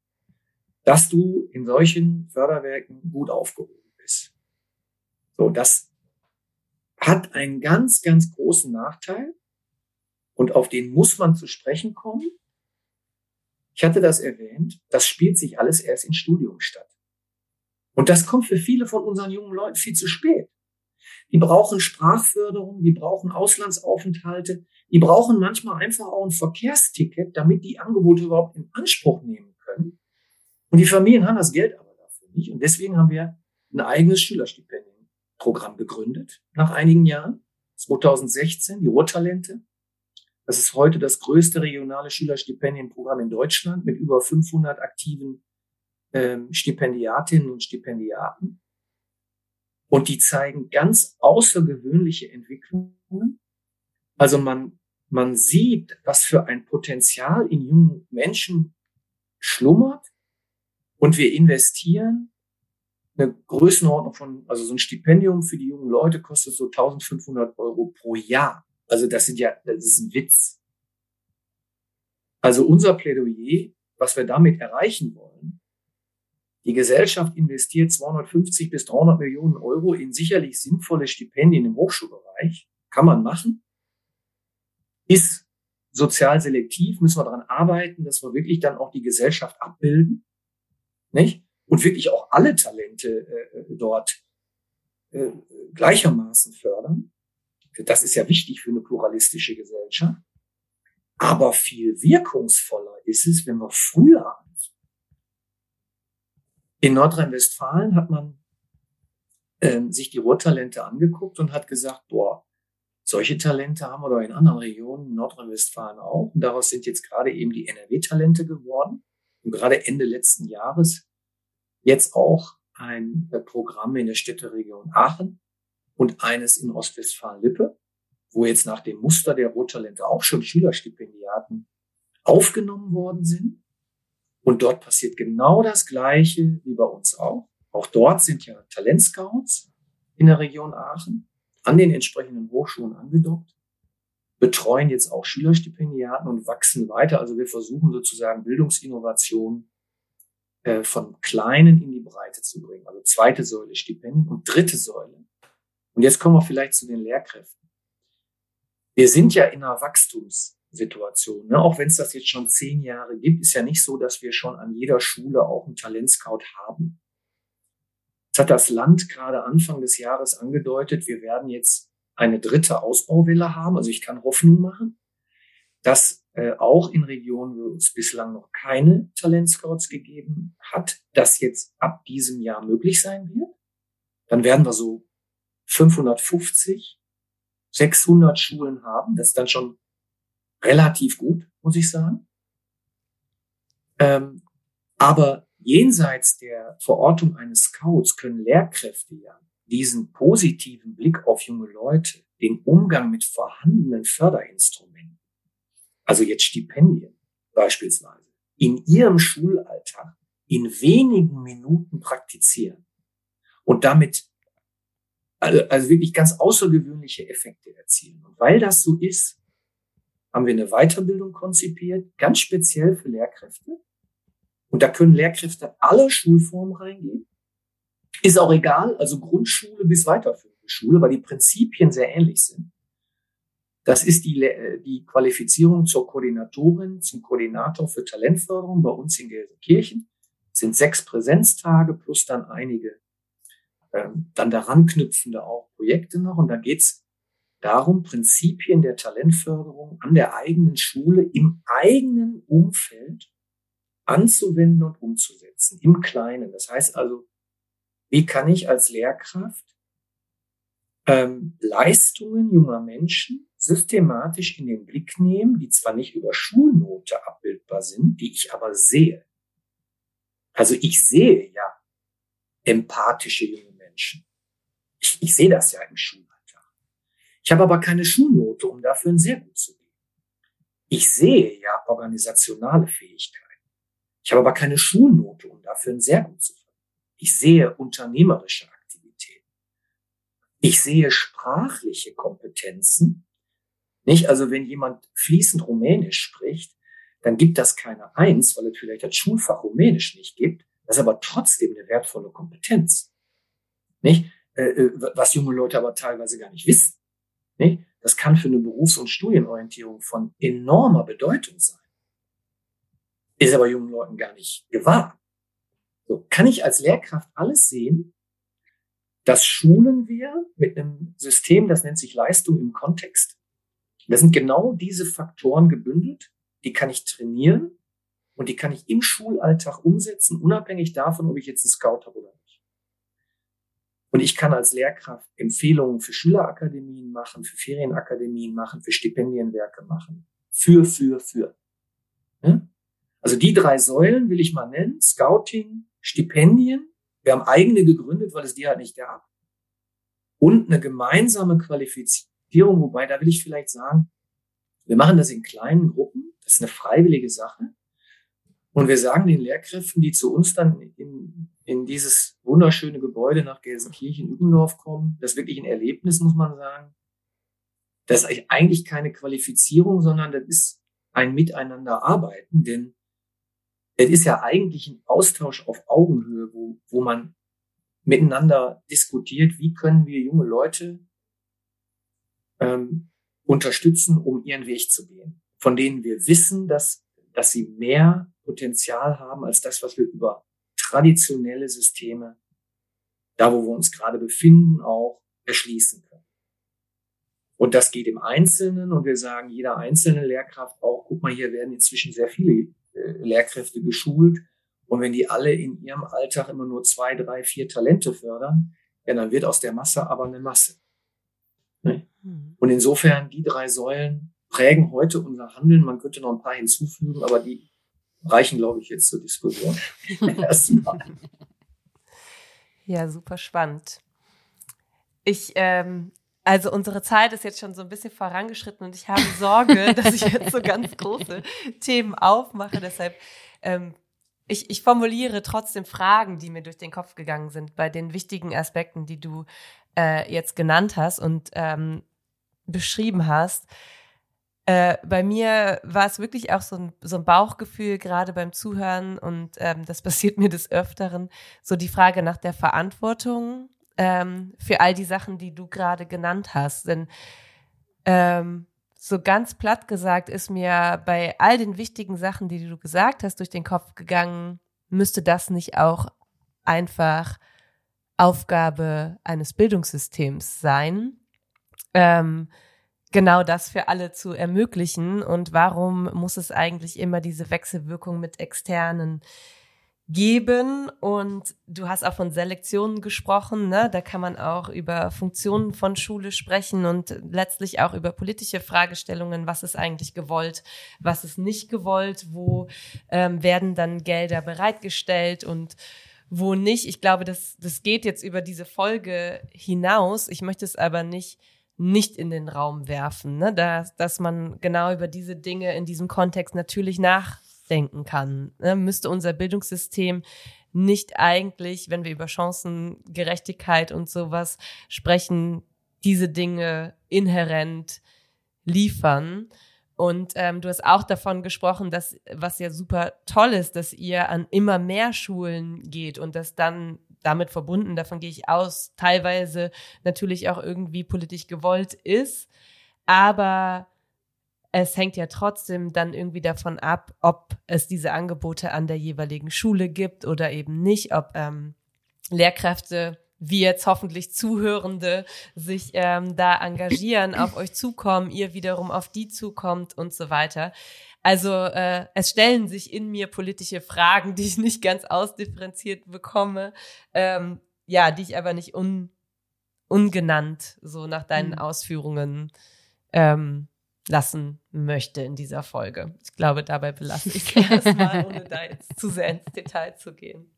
dass du in solchen Förderwerken gut aufgehoben bist. So, das hat einen ganz, ganz großen Nachteil und auf den muss man zu sprechen kommen. Ich hatte das erwähnt, das spielt sich alles erst im Studium statt. Und das kommt für viele von unseren jungen Leuten viel zu spät. Die brauchen Sprachförderung, die brauchen Auslandsaufenthalte, die brauchen manchmal einfach auch ein Verkehrsticket, damit die Angebote überhaupt in Anspruch nehmen können. Und die Familien haben das Geld aber dafür nicht. Und deswegen haben wir ein eigenes Schülerstipendienprogramm gegründet nach einigen Jahren. 2016, die Ruhrtalente. Das ist heute das größte regionale Schülerstipendienprogramm in Deutschland mit über 500 aktiven ähm, Stipendiatinnen und Stipendiaten. Und die zeigen ganz außergewöhnliche Entwicklungen. Also man, man sieht, was für ein Potenzial in jungen Menschen schlummert. Und wir investieren eine Größenordnung von, also so ein Stipendium für die jungen Leute kostet so 1500 Euro pro Jahr. Also das sind ja, das ist ein Witz. Also unser Plädoyer, was wir damit erreichen wollen, die Gesellschaft investiert 250 bis 300 Millionen Euro in sicherlich sinnvolle Stipendien im Hochschulbereich. Kann man machen. Ist sozial selektiv, müssen wir daran arbeiten, dass wir wirklich dann auch die Gesellschaft abbilden. Nicht? Und wirklich auch alle Talente äh, dort äh, gleichermaßen fördern. Das ist ja wichtig für eine pluralistische Gesellschaft. Aber viel wirkungsvoller ist es, wenn wir früher in Nordrhein-Westfalen hat man äh, sich die Ruhrtalente angeguckt und hat gesagt, boah, solche Talente haben wir doch in anderen Regionen, in Nordrhein-Westfalen auch. Und daraus sind jetzt gerade eben die NRW-Talente geworden. Und gerade Ende letzten Jahres jetzt auch ein äh, Programm in der Städteregion Aachen und eines in Ostwestfalen-Lippe, wo jetzt nach dem Muster der Ruhrtalente auch schon Schülerstipendiaten aufgenommen worden sind. Und dort passiert genau das Gleiche wie bei uns auch. Auch dort sind ja Talentscouts in der Region Aachen an den entsprechenden Hochschulen angedockt, betreuen jetzt auch Schülerstipendiaten und wachsen weiter. Also wir versuchen sozusagen Bildungsinnovation äh, von kleinen in die Breite zu bringen. Also zweite Säule Stipendien und dritte Säule. Und jetzt kommen wir vielleicht zu den Lehrkräften. Wir sind ja in einer Wachstums Situation. Ne? Auch wenn es das jetzt schon zehn Jahre gibt, ist ja nicht so, dass wir schon an jeder Schule auch einen Talentscout haben. Jetzt hat das Land gerade Anfang des Jahres angedeutet, wir werden jetzt eine dritte Ausbauwelle haben. Also ich kann Hoffnung machen, dass äh, auch in Regionen, wo es bislang noch keine Talentscouts gegeben hat, das jetzt ab diesem Jahr möglich sein wird. Dann werden wir so 550, 600 Schulen haben. Das ist dann schon relativ gut, muss ich sagen. Ähm, aber jenseits der Verortung eines Scouts können Lehrkräfte ja diesen positiven Blick auf junge Leute, den Umgang mit vorhandenen Förderinstrumenten, also jetzt Stipendien beispielsweise, in ihrem Schulalltag in wenigen Minuten praktizieren und damit also, also wirklich ganz außergewöhnliche Effekte erzielen. Und weil das so ist, haben wir eine Weiterbildung konzipiert, ganz speziell für Lehrkräfte. Und da können Lehrkräfte aller Schulformen reingehen. Ist auch egal, also Grundschule bis weiterführende Schule, weil die Prinzipien sehr ähnlich sind. Das ist die, die Qualifizierung zur Koordinatorin, zum Koordinator für Talentförderung bei uns in Gelsenkirchen. Sind sechs Präsenztage plus dann einige ähm, dann daran knüpfende auch Projekte noch. Und da geht's darum, Prinzipien der Talentförderung an der eigenen Schule im eigenen Umfeld anzuwenden und umzusetzen, im Kleinen. Das heißt also, wie kann ich als Lehrkraft ähm, Leistungen junger Menschen systematisch in den Blick nehmen, die zwar nicht über Schulnote abbildbar sind, die ich aber sehe. Also ich sehe ja empathische junge Menschen. Ich, ich sehe das ja im Schul ich habe aber keine Schulnote, um dafür ein sehr gut zu geben. Ich sehe ja organisationale Fähigkeiten. Ich habe aber keine Schulnote, um dafür ein sehr gut zu geben. Ich sehe unternehmerische Aktivitäten. Ich sehe sprachliche Kompetenzen. Nicht? Also wenn jemand fließend Rumänisch spricht, dann gibt das keine Eins, weil es vielleicht das Schulfach Rumänisch nicht gibt, Das ist aber trotzdem eine wertvolle Kompetenz. Nicht? Äh, äh, was junge Leute aber teilweise gar nicht wissen. Nicht? Das kann für eine Berufs- und Studienorientierung von enormer Bedeutung sein. Ist aber jungen Leuten gar nicht gewahr. So, kann ich als Lehrkraft alles sehen? Das schulen wir mit einem System, das nennt sich Leistung im Kontext. Das sind genau diese Faktoren gebündelt. Die kann ich trainieren und die kann ich im Schulalltag umsetzen, unabhängig davon, ob ich jetzt einen Scout habe oder nicht. Und ich kann als Lehrkraft Empfehlungen für Schülerakademien machen, für Ferienakademien machen, für Stipendienwerke machen. Für, für, für. Also die drei Säulen will ich mal nennen. Scouting, Stipendien. Wir haben eigene gegründet, weil es die halt nicht gab. Und eine gemeinsame Qualifizierung, wobei da will ich vielleicht sagen, wir machen das in kleinen Gruppen. Das ist eine freiwillige Sache. Und wir sagen den Lehrkräften, die zu uns dann in, in dieses wunderschöne Gebäude nach Gelsenkirchen-Übendorf kommen, das ist wirklich ein Erlebnis, muss man sagen. Das ist eigentlich keine Qualifizierung, sondern das ist ein Miteinander arbeiten, denn es ist ja eigentlich ein Austausch auf Augenhöhe, wo, wo man miteinander diskutiert, wie können wir junge Leute ähm, unterstützen, um ihren Weg zu gehen, von denen wir wissen, dass, dass sie mehr Potenzial haben als das, was wir über traditionelle Systeme, da wo wir uns gerade befinden, auch erschließen können. Und das geht im Einzelnen und wir sagen jeder einzelne Lehrkraft auch, guck mal, hier werden inzwischen sehr viele äh, Lehrkräfte geschult. Und wenn die alle in ihrem Alltag immer nur zwei, drei, vier Talente fördern, ja, dann wird aus der Masse aber eine Masse. Ne? Hm. Und insofern, die drei Säulen prägen heute unser Handeln. Man könnte noch ein paar hinzufügen, aber die reichen, glaube ich, jetzt zur Diskussion. Erstmal. Ja, super spannend. Ich ähm, also unsere Zeit ist jetzt schon so ein bisschen vorangeschritten und ich habe Sorge, dass ich jetzt so ganz große Themen aufmache. Deshalb, ähm, ich, ich formuliere trotzdem Fragen, die mir durch den Kopf gegangen sind bei den wichtigen Aspekten, die du äh, jetzt genannt hast und ähm, beschrieben hast. Äh, bei mir war es wirklich auch so ein, so ein Bauchgefühl, gerade beim Zuhören, und ähm, das passiert mir des Öfteren, so die Frage nach der Verantwortung ähm, für all die Sachen, die du gerade genannt hast. Denn ähm, so ganz platt gesagt ist mir bei all den wichtigen Sachen, die du gesagt hast, durch den Kopf gegangen, müsste das nicht auch einfach Aufgabe eines Bildungssystems sein, ähm, genau das für alle zu ermöglichen. Und warum muss es eigentlich immer diese Wechselwirkung mit externen geben und du hast auch von Selektionen gesprochen, ne? Da kann man auch über Funktionen von Schule sprechen und letztlich auch über politische Fragestellungen, was ist eigentlich gewollt, was ist nicht gewollt, wo ähm, werden dann Gelder bereitgestellt und wo nicht. Ich glaube, das, das geht jetzt über diese Folge hinaus. Ich möchte es aber nicht nicht in den Raum werfen, ne? dass, dass man genau über diese Dinge in diesem Kontext natürlich nach denken kann. Ne? Müsste unser Bildungssystem nicht eigentlich, wenn wir über Chancengerechtigkeit und sowas sprechen, diese Dinge inhärent liefern. Und ähm, du hast auch davon gesprochen, dass was ja super toll ist, dass ihr an immer mehr Schulen geht und das dann damit verbunden, davon gehe ich aus, teilweise natürlich auch irgendwie politisch gewollt ist. Aber es hängt ja trotzdem dann irgendwie davon ab, ob es diese Angebote an der jeweiligen Schule gibt oder eben nicht, ob ähm, Lehrkräfte wie jetzt hoffentlich Zuhörende sich ähm, da engagieren, auf euch zukommen, ihr wiederum auf die zukommt und so weiter. Also äh, es stellen sich in mir politische Fragen, die ich nicht ganz ausdifferenziert bekomme, ähm, ja, die ich aber nicht un, ungenannt so nach deinen mhm. Ausführungen ähm, lassen möchte in dieser Folge. Ich glaube, dabei belasse ich es erstmal, ohne da jetzt zu sehr ins Detail zu gehen.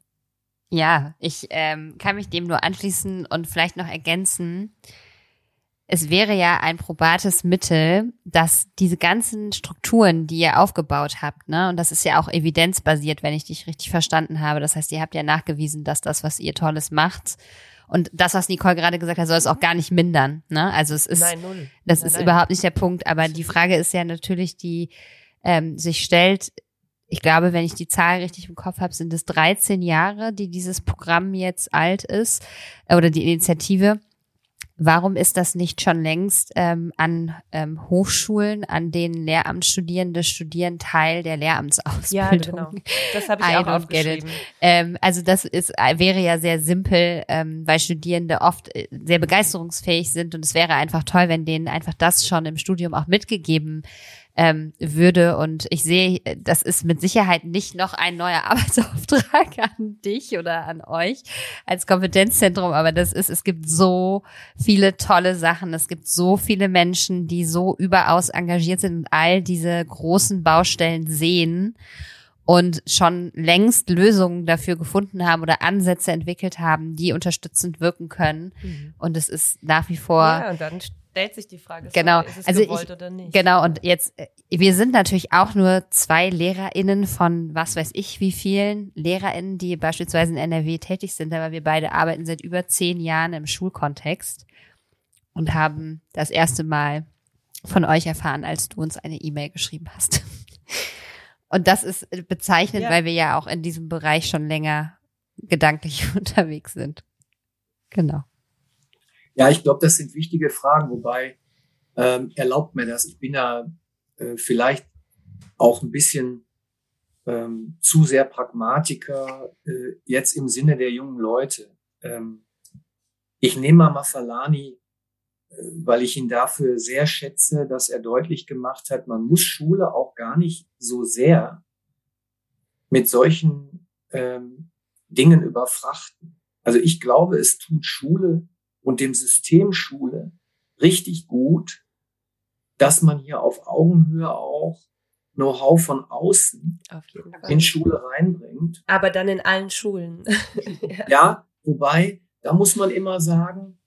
Ja, ich ähm, kann mich dem nur anschließen und vielleicht noch ergänzen. Es wäre ja ein probates Mittel, dass diese ganzen Strukturen, die ihr aufgebaut habt, ne, und das ist ja auch evidenzbasiert, wenn ich dich richtig verstanden habe. Das heißt, ihr habt ja nachgewiesen, dass das, was ihr Tolles macht, und das, was Nicole gerade gesagt hat, soll es auch gar nicht mindern. Ne? Also es ist, nein, das nein, ist nein. überhaupt nicht der Punkt. Aber die Frage ist ja natürlich, die ähm, sich stellt, ich glaube, wenn ich die Zahl richtig im Kopf habe, sind es 13 Jahre, die dieses Programm jetzt alt ist äh, oder die Initiative. Warum ist das nicht schon längst ähm, an ähm, Hochschulen, an denen Lehramtsstudierende studieren, Teil der Lehramtsausbildung? Ja, genau. Das habe ich I auch aufgeschrieben. Ähm, also das ist äh, wäre ja sehr simpel, ähm, weil Studierende oft äh, sehr begeisterungsfähig sind und es wäre einfach toll, wenn denen einfach das schon im Studium auch mitgegeben ähm, würde. Und ich sehe, das ist mit Sicherheit nicht noch ein neuer Arbeitsauftrag an dich oder an euch als Kompetenzzentrum, aber das ist, es gibt so viele tolle Sachen. Es gibt so viele Menschen, die so überaus engagiert sind und all diese großen Baustellen sehen und schon längst Lösungen dafür gefunden haben oder Ansätze entwickelt haben, die unterstützend wirken können. Mhm. Und es ist nach wie vor. Ja, und dann stellt sich die Frage, genau. ist es also gewollt ich, oder nicht? Genau, und jetzt, äh, wir sind natürlich auch nur zwei LehrerInnen von was weiß ich wie vielen LehrerInnen, die beispielsweise in NRW tätig sind, aber wir beide arbeiten seit über zehn Jahren im Schulkontext und haben das erste Mal von euch erfahren, als du uns eine E-Mail geschrieben hast. Und das ist bezeichnend, ja. weil wir ja auch in diesem Bereich schon länger gedanklich unterwegs sind. Genau. Ja, ich glaube, das sind wichtige Fragen, wobei ähm, erlaubt mir das. Ich bin da äh, vielleicht auch ein bisschen ähm, zu sehr Pragmatiker äh, jetzt im Sinne der jungen Leute. Ähm, ich nehme mal Mafalani, äh, weil ich ihn dafür sehr schätze, dass er deutlich gemacht hat, man muss Schule auch gar nicht so sehr mit solchen ähm, Dingen überfrachten. Also ich glaube, es tut Schule und dem System Schule richtig gut, dass man hier auf Augenhöhe auch Know-how von außen in Schule reinbringt. Aber dann in allen Schulen. ja. ja, wobei, da muss man immer sagen,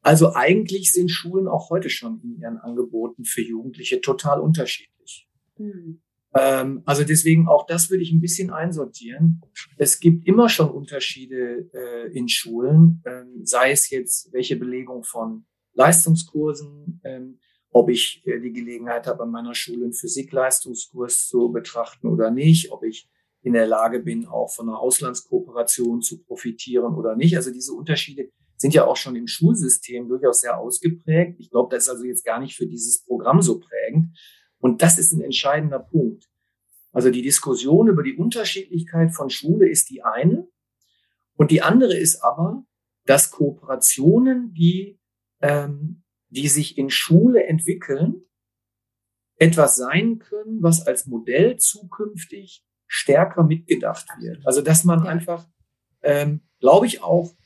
also eigentlich sind Schulen auch heute schon in ihren Angeboten für Jugendliche total unterschiedlich. Mhm. Ähm, also deswegen auch das würde ich ein bisschen einsortieren. Es gibt immer schon Unterschiede äh, in Schulen, ähm, sei es jetzt welche Belegung von Leistungskursen, ähm, ob ich äh, die Gelegenheit habe, an meiner Schule einen Physikleistungskurs zu betrachten oder nicht, ob ich in der Lage bin, auch von einer Auslandskooperation zu profitieren oder nicht. Also diese Unterschiede sind ja auch schon im Schulsystem durchaus sehr ausgeprägt. Ich glaube, das ist also jetzt gar nicht für dieses Programm so prägend. Und das ist ein entscheidender Punkt. Also die Diskussion über die Unterschiedlichkeit von Schule ist die eine. Und die andere ist aber, dass Kooperationen, die, ähm, die sich in Schule entwickeln, etwas sein können, was als Modell zukünftig stärker mitgedacht wird. Also dass man einfach, ähm, glaube ich, auch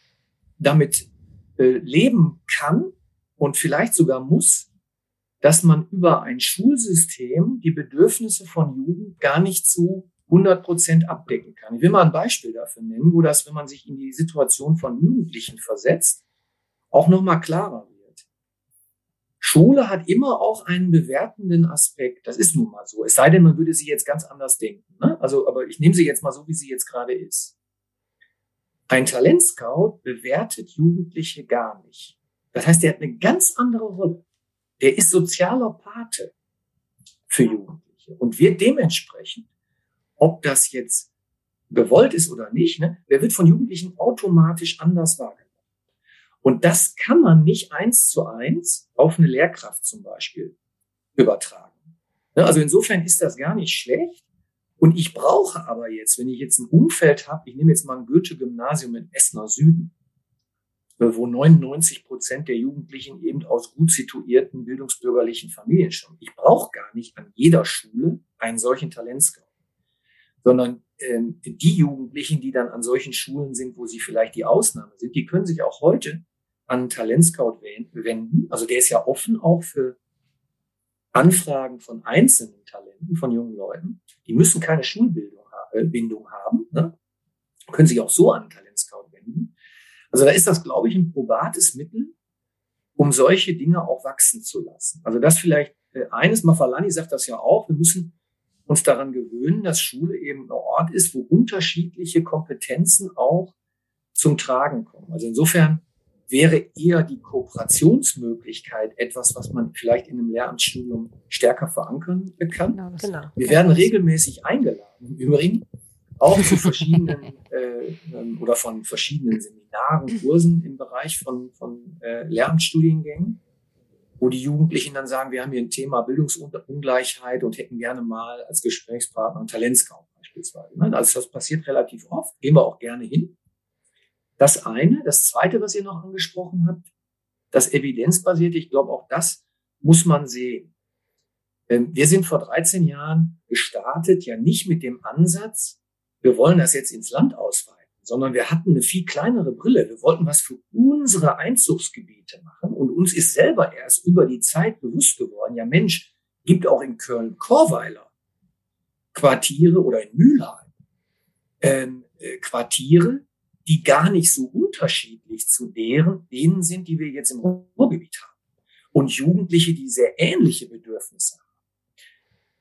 damit äh, leben kann und vielleicht sogar muss, dass man über ein Schulsystem die Bedürfnisse von Jugend gar nicht zu 100 Prozent abdecken kann. Ich will mal ein Beispiel dafür nennen, wo das, wenn man sich in die Situation von Jugendlichen versetzt, auch nochmal klarer wird. Schule hat immer auch einen bewertenden Aspekt. Das ist nun mal so. Es sei denn, man würde sie jetzt ganz anders denken. Ne? Also, aber ich nehme sie jetzt mal so, wie sie jetzt gerade ist. Ein Talentscout bewertet Jugendliche gar nicht. Das heißt, er hat eine ganz andere Rolle der ist sozialer Pate für Jugendliche und wird dementsprechend, ob das jetzt gewollt ist oder nicht, ne, der wird von Jugendlichen automatisch anders wahrgenommen. Und das kann man nicht eins zu eins auf eine Lehrkraft zum Beispiel übertragen. Ne, also insofern ist das gar nicht schlecht. Und ich brauche aber jetzt, wenn ich jetzt ein Umfeld habe, ich nehme jetzt mal ein Goethe-Gymnasium in Essener Süden, wo 99 Prozent der Jugendlichen eben aus gut situierten bildungsbürgerlichen Familien stammen. Ich brauche gar nicht an jeder Schule einen solchen Talentscout, sondern ähm, die Jugendlichen, die dann an solchen Schulen sind, wo sie vielleicht die Ausnahme sind, die können sich auch heute an einen Talentscout wenden. Also der ist ja offen auch für Anfragen von einzelnen Talenten, von jungen Leuten. Die müssen keine Schulbildung äh, Bindung haben, ne? können sich auch so an einen Talentscout wenden. Also da ist das, glaube ich, ein probates Mittel, um solche Dinge auch wachsen zu lassen. Also das vielleicht äh, eines, Mafalani sagt das ja auch, wir müssen uns daran gewöhnen, dass Schule eben ein Ort ist, wo unterschiedliche Kompetenzen auch zum Tragen kommen. Also insofern wäre eher die Kooperationsmöglichkeit etwas, was man vielleicht in einem Lehramtsstudium stärker verankern kann. Genau, genau. Wir werden regelmäßig eingeladen im Übrigen, auch zu verschiedenen äh, ähm, oder von verschiedenen Seminaren, Kursen im Bereich von, von äh, Lehramtsstudiengängen, wo die Jugendlichen dann sagen, wir haben hier ein Thema Bildungsungleichheit und hätten gerne mal als Gesprächspartner einen Talentscout beispielsweise. Ne? Also das passiert relativ oft, gehen wir auch gerne hin. Das eine. Das zweite, was ihr noch angesprochen habt, das evidenzbasierte, ich glaube, auch das muss man sehen. Ähm, wir sind vor 13 Jahren gestartet, ja nicht mit dem Ansatz, wir wollen das jetzt ins Land ausweiten, sondern wir hatten eine viel kleinere Brille. Wir wollten was für unsere Einzugsgebiete machen und uns ist selber erst über die Zeit bewusst geworden, ja Mensch, gibt auch in Köln-Korweiler Quartiere oder in Mülheim ähm, äh, Quartiere, die gar nicht so unterschiedlich zu deren, denen sind, die wir jetzt im Ruhrgebiet haben. Und Jugendliche, die sehr ähnliche Bedürfnisse haben.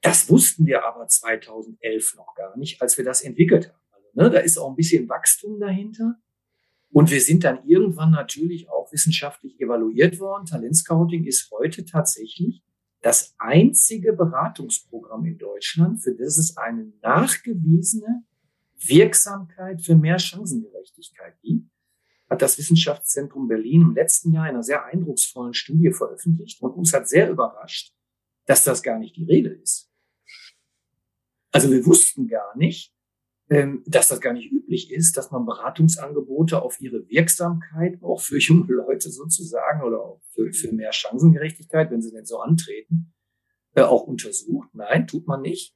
Das wussten wir aber 2011 noch gar nicht, als wir das entwickelt haben. Also, ne, da ist auch ein bisschen Wachstum dahinter. Und wir sind dann irgendwann natürlich auch wissenschaftlich evaluiert worden. Talentscouting ist heute tatsächlich das einzige Beratungsprogramm in Deutschland, für das es eine nachgewiesene Wirksamkeit für mehr Chancengerechtigkeit gibt, hat das Wissenschaftszentrum Berlin im letzten Jahr in einer sehr eindrucksvollen Studie veröffentlicht und uns hat sehr überrascht, dass das gar nicht die Regel ist. Also wir wussten gar nicht, ähm, dass das gar nicht üblich ist, dass man Beratungsangebote auf ihre Wirksamkeit auch für junge Leute sozusagen oder auch für, für mehr Chancengerechtigkeit, wenn sie denn so antreten, äh, auch untersucht. Nein, tut man nicht.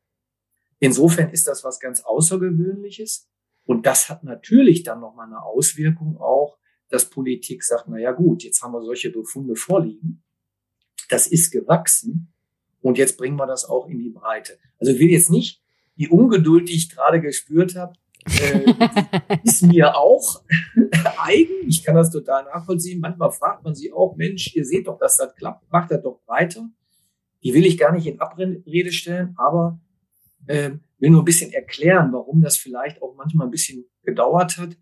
Insofern ist das was ganz Außergewöhnliches. Und das hat natürlich dann nochmal eine Auswirkung auch, dass Politik sagt, na ja gut, jetzt haben wir solche Befunde vorliegen. Das ist gewachsen. Und jetzt bringen wir das auch in die Breite. Also ich will jetzt nicht die Ungeduld, die ich gerade gespürt habe, äh, ist mir auch eigen. Ich kann das total nachvollziehen. Manchmal fragt man sich auch, Mensch, ihr seht doch, dass das klappt, macht das doch weiter. Die will ich gar nicht in Abrede stellen, aber äh, will nur ein bisschen erklären, warum das vielleicht auch manchmal ein bisschen gedauert hat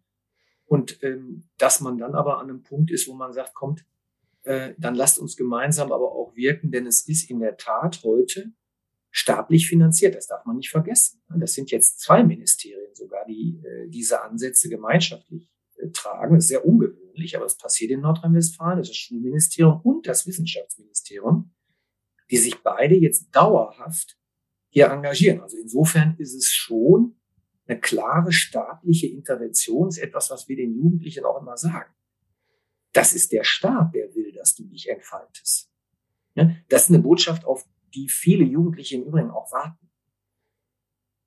und ähm, dass man dann aber an einem Punkt ist, wo man sagt, kommt, äh, dann lasst uns gemeinsam aber auch wirken, denn es ist in der Tat heute staatlich finanziert. Das darf man nicht vergessen. Das sind jetzt zwei Ministerien sogar, die äh, diese Ansätze gemeinschaftlich äh, tragen. Das ist sehr ungewöhnlich, aber es passiert in Nordrhein-Westfalen. Das ist das Schulministerium und das Wissenschaftsministerium, die sich beide jetzt dauerhaft hier engagieren. Also insofern ist es schon eine klare staatliche Intervention, ist etwas, was wir den Jugendlichen auch immer sagen. Das ist der Staat, der will, dass du dich entfaltest. Das ist eine Botschaft, auf die viele Jugendliche im Übrigen auch warten.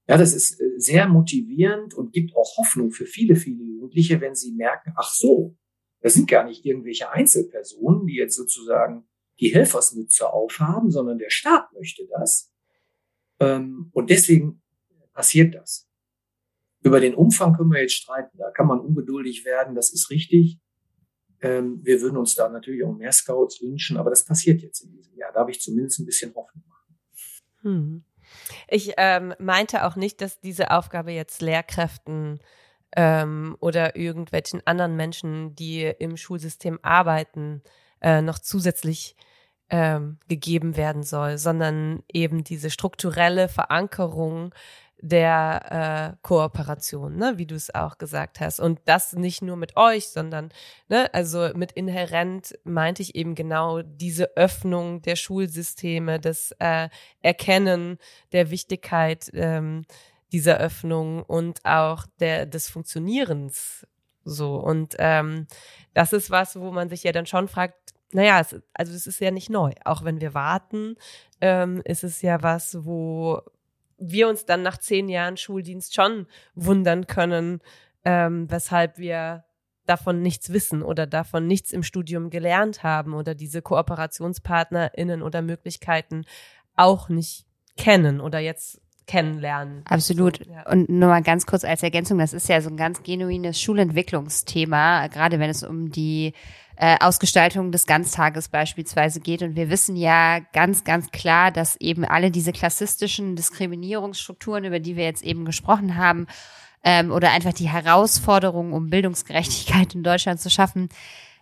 Ja, das ist äh, sehr motivierend und gibt auch Hoffnung für viele, viele Jugendliche, wenn sie merken, ach so, das sind gar nicht irgendwelche Einzelpersonen, die jetzt sozusagen die Helfersmütze aufhaben, sondern der Staat möchte das. Ähm, und deswegen passiert das. Über den Umfang können wir jetzt streiten. Da kann man ungeduldig werden. Das ist richtig. Ähm, wir würden uns da natürlich auch mehr Scouts wünschen, aber das passiert jetzt in diesem Jahr. Da habe ich zumindest ein bisschen Hoffnung. Hm. Ich ähm, meinte auch nicht, dass diese Aufgabe jetzt Lehrkräften ähm, oder irgendwelchen anderen Menschen, die im Schulsystem arbeiten, äh, noch zusätzlich ähm, gegeben werden soll, sondern eben diese strukturelle Verankerung der äh, Kooperation, ne, wie du es auch gesagt hast. Und das nicht nur mit euch, sondern, ne, also mit inhärent meinte ich eben genau diese Öffnung der Schulsysteme, das äh, Erkennen der Wichtigkeit ähm, dieser Öffnung und auch der des Funktionierens so. Und ähm, das ist was, wo man sich ja dann schon fragt, naja, es, also es ist ja nicht neu. Auch wenn wir warten, ähm, ist es ja was, wo wir uns dann nach zehn Jahren Schuldienst schon wundern können, ähm, weshalb wir davon nichts wissen oder davon nichts im Studium gelernt haben oder diese KooperationspartnerInnen oder Möglichkeiten auch nicht kennen oder jetzt kennenlernen. Absolut. So, ja. Und nur mal ganz kurz als Ergänzung, das ist ja so ein ganz genuines Schulentwicklungsthema, gerade wenn es um die äh, Ausgestaltung des Ganztages beispielsweise geht. Und wir wissen ja ganz, ganz klar, dass eben alle diese klassistischen Diskriminierungsstrukturen, über die wir jetzt eben gesprochen haben, ähm, oder einfach die Herausforderung, um Bildungsgerechtigkeit in Deutschland zu schaffen,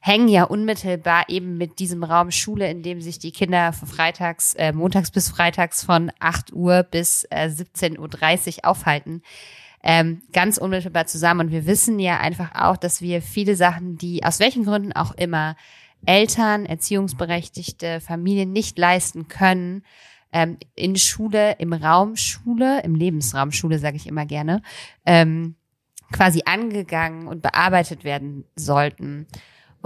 hängen ja unmittelbar eben mit diesem Raum Schule, in dem sich die Kinder freitags, äh, montags bis freitags von 8 Uhr bis äh, 17.30 Uhr aufhalten. Ähm, ganz unmittelbar zusammen. Und wir wissen ja einfach auch, dass wir viele Sachen, die aus welchen Gründen auch immer Eltern, Erziehungsberechtigte, Familien nicht leisten können, ähm, in Schule, im Raum Schule, im Lebensraum Schule, sage ich immer gerne, ähm, quasi angegangen und bearbeitet werden sollten.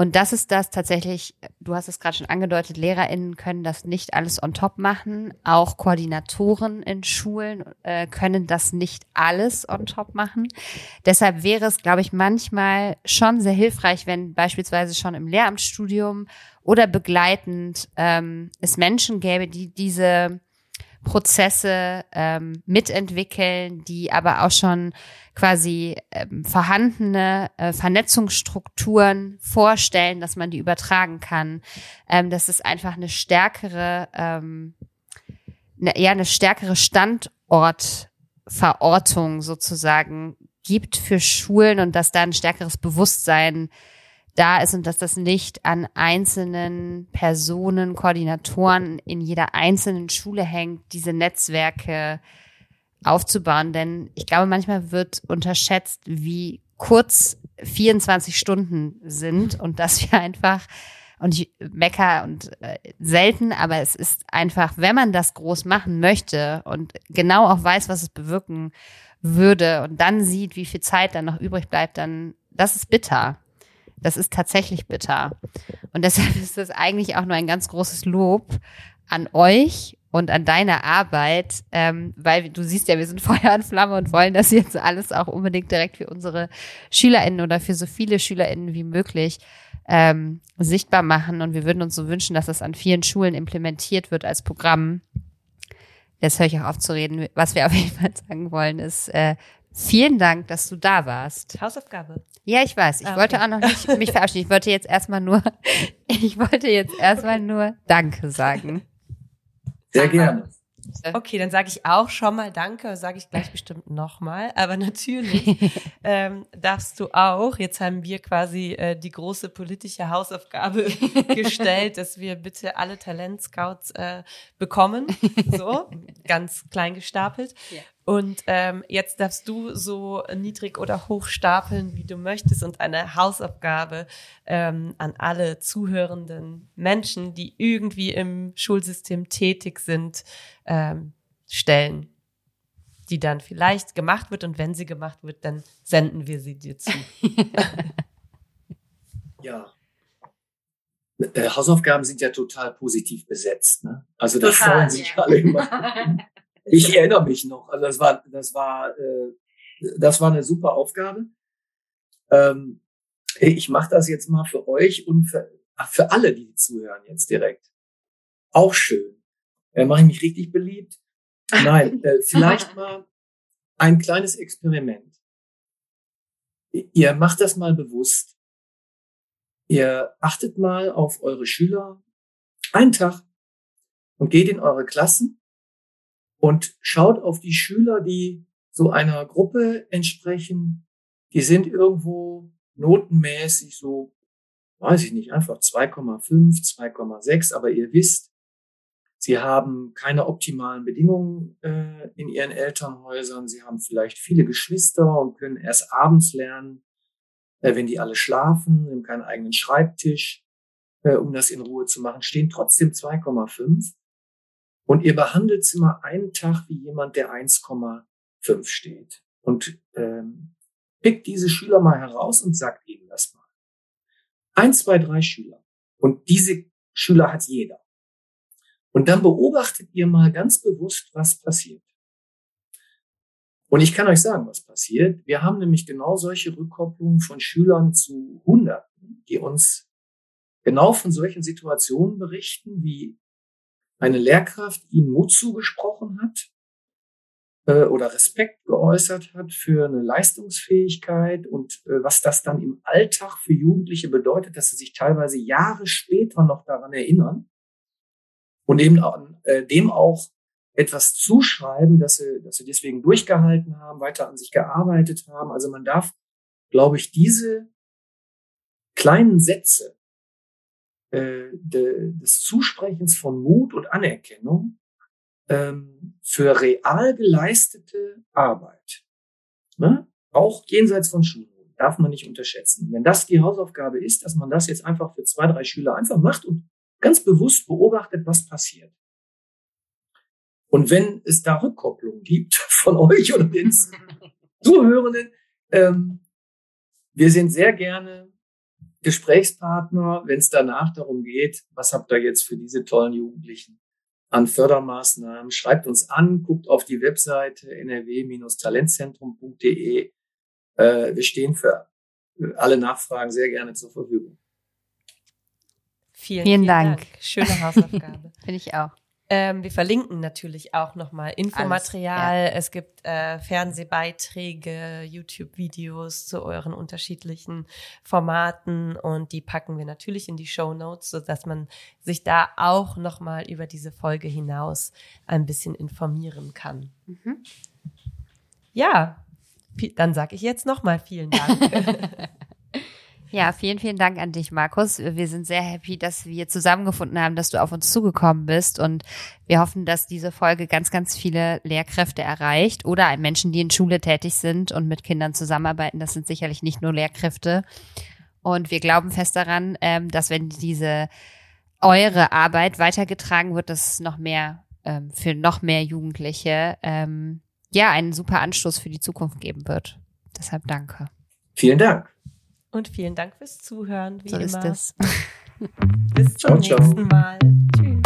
Und das ist das tatsächlich, du hast es gerade schon angedeutet, LehrerInnen können das nicht alles on top machen. Auch Koordinatoren in Schulen äh, können das nicht alles on top machen. Deshalb wäre es, glaube ich, manchmal schon sehr hilfreich, wenn beispielsweise schon im Lehramtsstudium oder begleitend ähm, es Menschen gäbe, die diese Prozesse ähm, mitentwickeln, die aber auch schon quasi ähm, vorhandene äh, Vernetzungsstrukturen vorstellen, dass man die übertragen kann. Ähm, dass es einfach eine stärkere, ähm, eine, eher eine stärkere Standortverortung sozusagen gibt für Schulen und dass da ein stärkeres Bewusstsein da ist und dass das nicht an einzelnen Personen, Koordinatoren in jeder einzelnen Schule hängt, diese Netzwerke aufzubauen. Denn ich glaube, manchmal wird unterschätzt, wie kurz 24 Stunden sind und dass wir einfach, und ich mecker und äh, selten, aber es ist einfach, wenn man das groß machen möchte und genau auch weiß, was es bewirken würde und dann sieht, wie viel Zeit dann noch übrig bleibt, dann, das ist bitter. Das ist tatsächlich bitter. Und deshalb ist das eigentlich auch nur ein ganz großes Lob an euch und an deine Arbeit, ähm, weil du siehst ja, wir sind Feuer und Flamme und wollen das jetzt alles auch unbedingt direkt für unsere SchülerInnen oder für so viele SchülerInnen wie möglich ähm, sichtbar machen. Und wir würden uns so wünschen, dass das an vielen Schulen implementiert wird als Programm. Jetzt höre ich auch auf zu reden. Was wir auf jeden Fall sagen wollen, ist äh, vielen Dank, dass du da warst. Hausaufgabe. Ja, ich weiß. Ich ah, okay. wollte auch noch nicht mich verabschieden. Ich wollte jetzt erstmal nur, ich wollte jetzt erstmal nur Danke sagen. Sehr gerne. Okay, dann sage ich auch schon mal Danke, sage ich gleich bestimmt nochmal. Aber natürlich ähm, darfst du auch, jetzt haben wir quasi äh, die große politische Hausaufgabe gestellt, dass wir bitte alle Talentscouts äh, bekommen. So, ganz klein gestapelt. Ja. Und ähm, jetzt darfst du so niedrig oder hoch stapeln, wie du möchtest, und eine Hausaufgabe ähm, an alle zuhörenden Menschen, die irgendwie im Schulsystem tätig sind, ähm, stellen, die dann vielleicht gemacht wird. Und wenn sie gemacht wird, dann senden wir sie dir zu. ja. Äh, Hausaufgaben sind ja total positiv besetzt. Ne? Also da freuen sich ja. alle immer. Ich erinnere mich noch. Also das war, das war, äh, das war eine super Aufgabe. Ähm, ich mache das jetzt mal für euch und für, für alle, die zuhören jetzt direkt. Auch schön. Äh, Mache ich mich richtig beliebt? Nein, äh, vielleicht mal ein kleines Experiment. Ihr macht das mal bewusst. Ihr achtet mal auf eure Schüler einen Tag und geht in eure Klassen und schaut auf die Schüler, die so einer Gruppe entsprechen. Die sind irgendwo notenmäßig so, weiß ich nicht, einfach 2,5, 2,6, aber ihr wisst, sie haben keine optimalen Bedingungen äh, in ihren Elternhäusern. Sie haben vielleicht viele Geschwister und können erst abends lernen, äh, wenn die alle schlafen, haben keinen eigenen Schreibtisch, äh, um das in Ruhe zu machen, stehen trotzdem 2,5. Und ihr behandelt sie mal einen Tag wie jemand, der 1,5 steht. Und ähm, pickt diese Schüler mal heraus und sagt ihnen das mal. Eins, zwei, drei Schüler. Und diese Schüler hat jeder. Und dann beobachtet ihr mal ganz bewusst, was passiert. Und ich kann euch sagen, was passiert. Wir haben nämlich genau solche Rückkopplungen von Schülern zu Hunderten, die uns genau von solchen Situationen berichten, wie eine Lehrkraft ihm Mut zugesprochen hat äh, oder Respekt geäußert hat für eine Leistungsfähigkeit und äh, was das dann im Alltag für Jugendliche bedeutet, dass sie sich teilweise Jahre später noch daran erinnern und eben äh, dem auch etwas zuschreiben, dass sie, dass sie deswegen durchgehalten haben, weiter an sich gearbeitet haben. Also man darf, glaube ich, diese kleinen Sätze äh, de, des Zusprechens von Mut und Anerkennung ähm, für real geleistete Arbeit. Ne? Auch jenseits von Schulen darf man nicht unterschätzen. Wenn das die Hausaufgabe ist, dass man das jetzt einfach für zwei, drei Schüler einfach macht und ganz bewusst beobachtet, was passiert. Und wenn es da Rückkopplung gibt von euch oder den Zuhörenden, ähm, wir sind sehr gerne Gesprächspartner, wenn es danach darum geht, was habt ihr jetzt für diese tollen Jugendlichen an Fördermaßnahmen? Schreibt uns an, guckt auf die Webseite nrw-talentzentrum.de. Äh, wir stehen für alle Nachfragen sehr gerne zur Verfügung. Vielen, vielen, vielen Dank. Dank. Schöne Hausaufgabe. Finde ich auch. Ähm, wir verlinken natürlich auch nochmal Infomaterial. Alles, ja. Es gibt äh, Fernsehbeiträge, YouTube-Videos zu euren unterschiedlichen Formaten und die packen wir natürlich in die Show Notes, sodass man sich da auch nochmal über diese Folge hinaus ein bisschen informieren kann. Mhm. Ja, dann sage ich jetzt nochmal vielen Dank. Ja, vielen, vielen Dank an dich, Markus. Wir sind sehr happy, dass wir zusammengefunden haben, dass du auf uns zugekommen bist und wir hoffen, dass diese Folge ganz, ganz viele Lehrkräfte erreicht oder Menschen, die in Schule tätig sind und mit Kindern zusammenarbeiten. Das sind sicherlich nicht nur Lehrkräfte. Und wir glauben fest daran, ähm, dass wenn diese eure Arbeit weitergetragen wird, dass es noch mehr ähm, für noch mehr Jugendliche ähm, ja einen super Anstoß für die Zukunft geben wird. Deshalb danke. Vielen Dank. Und vielen Dank fürs Zuhören, wie so immer. Ist es. Bis zum ciao, nächsten Mal. Tschüss.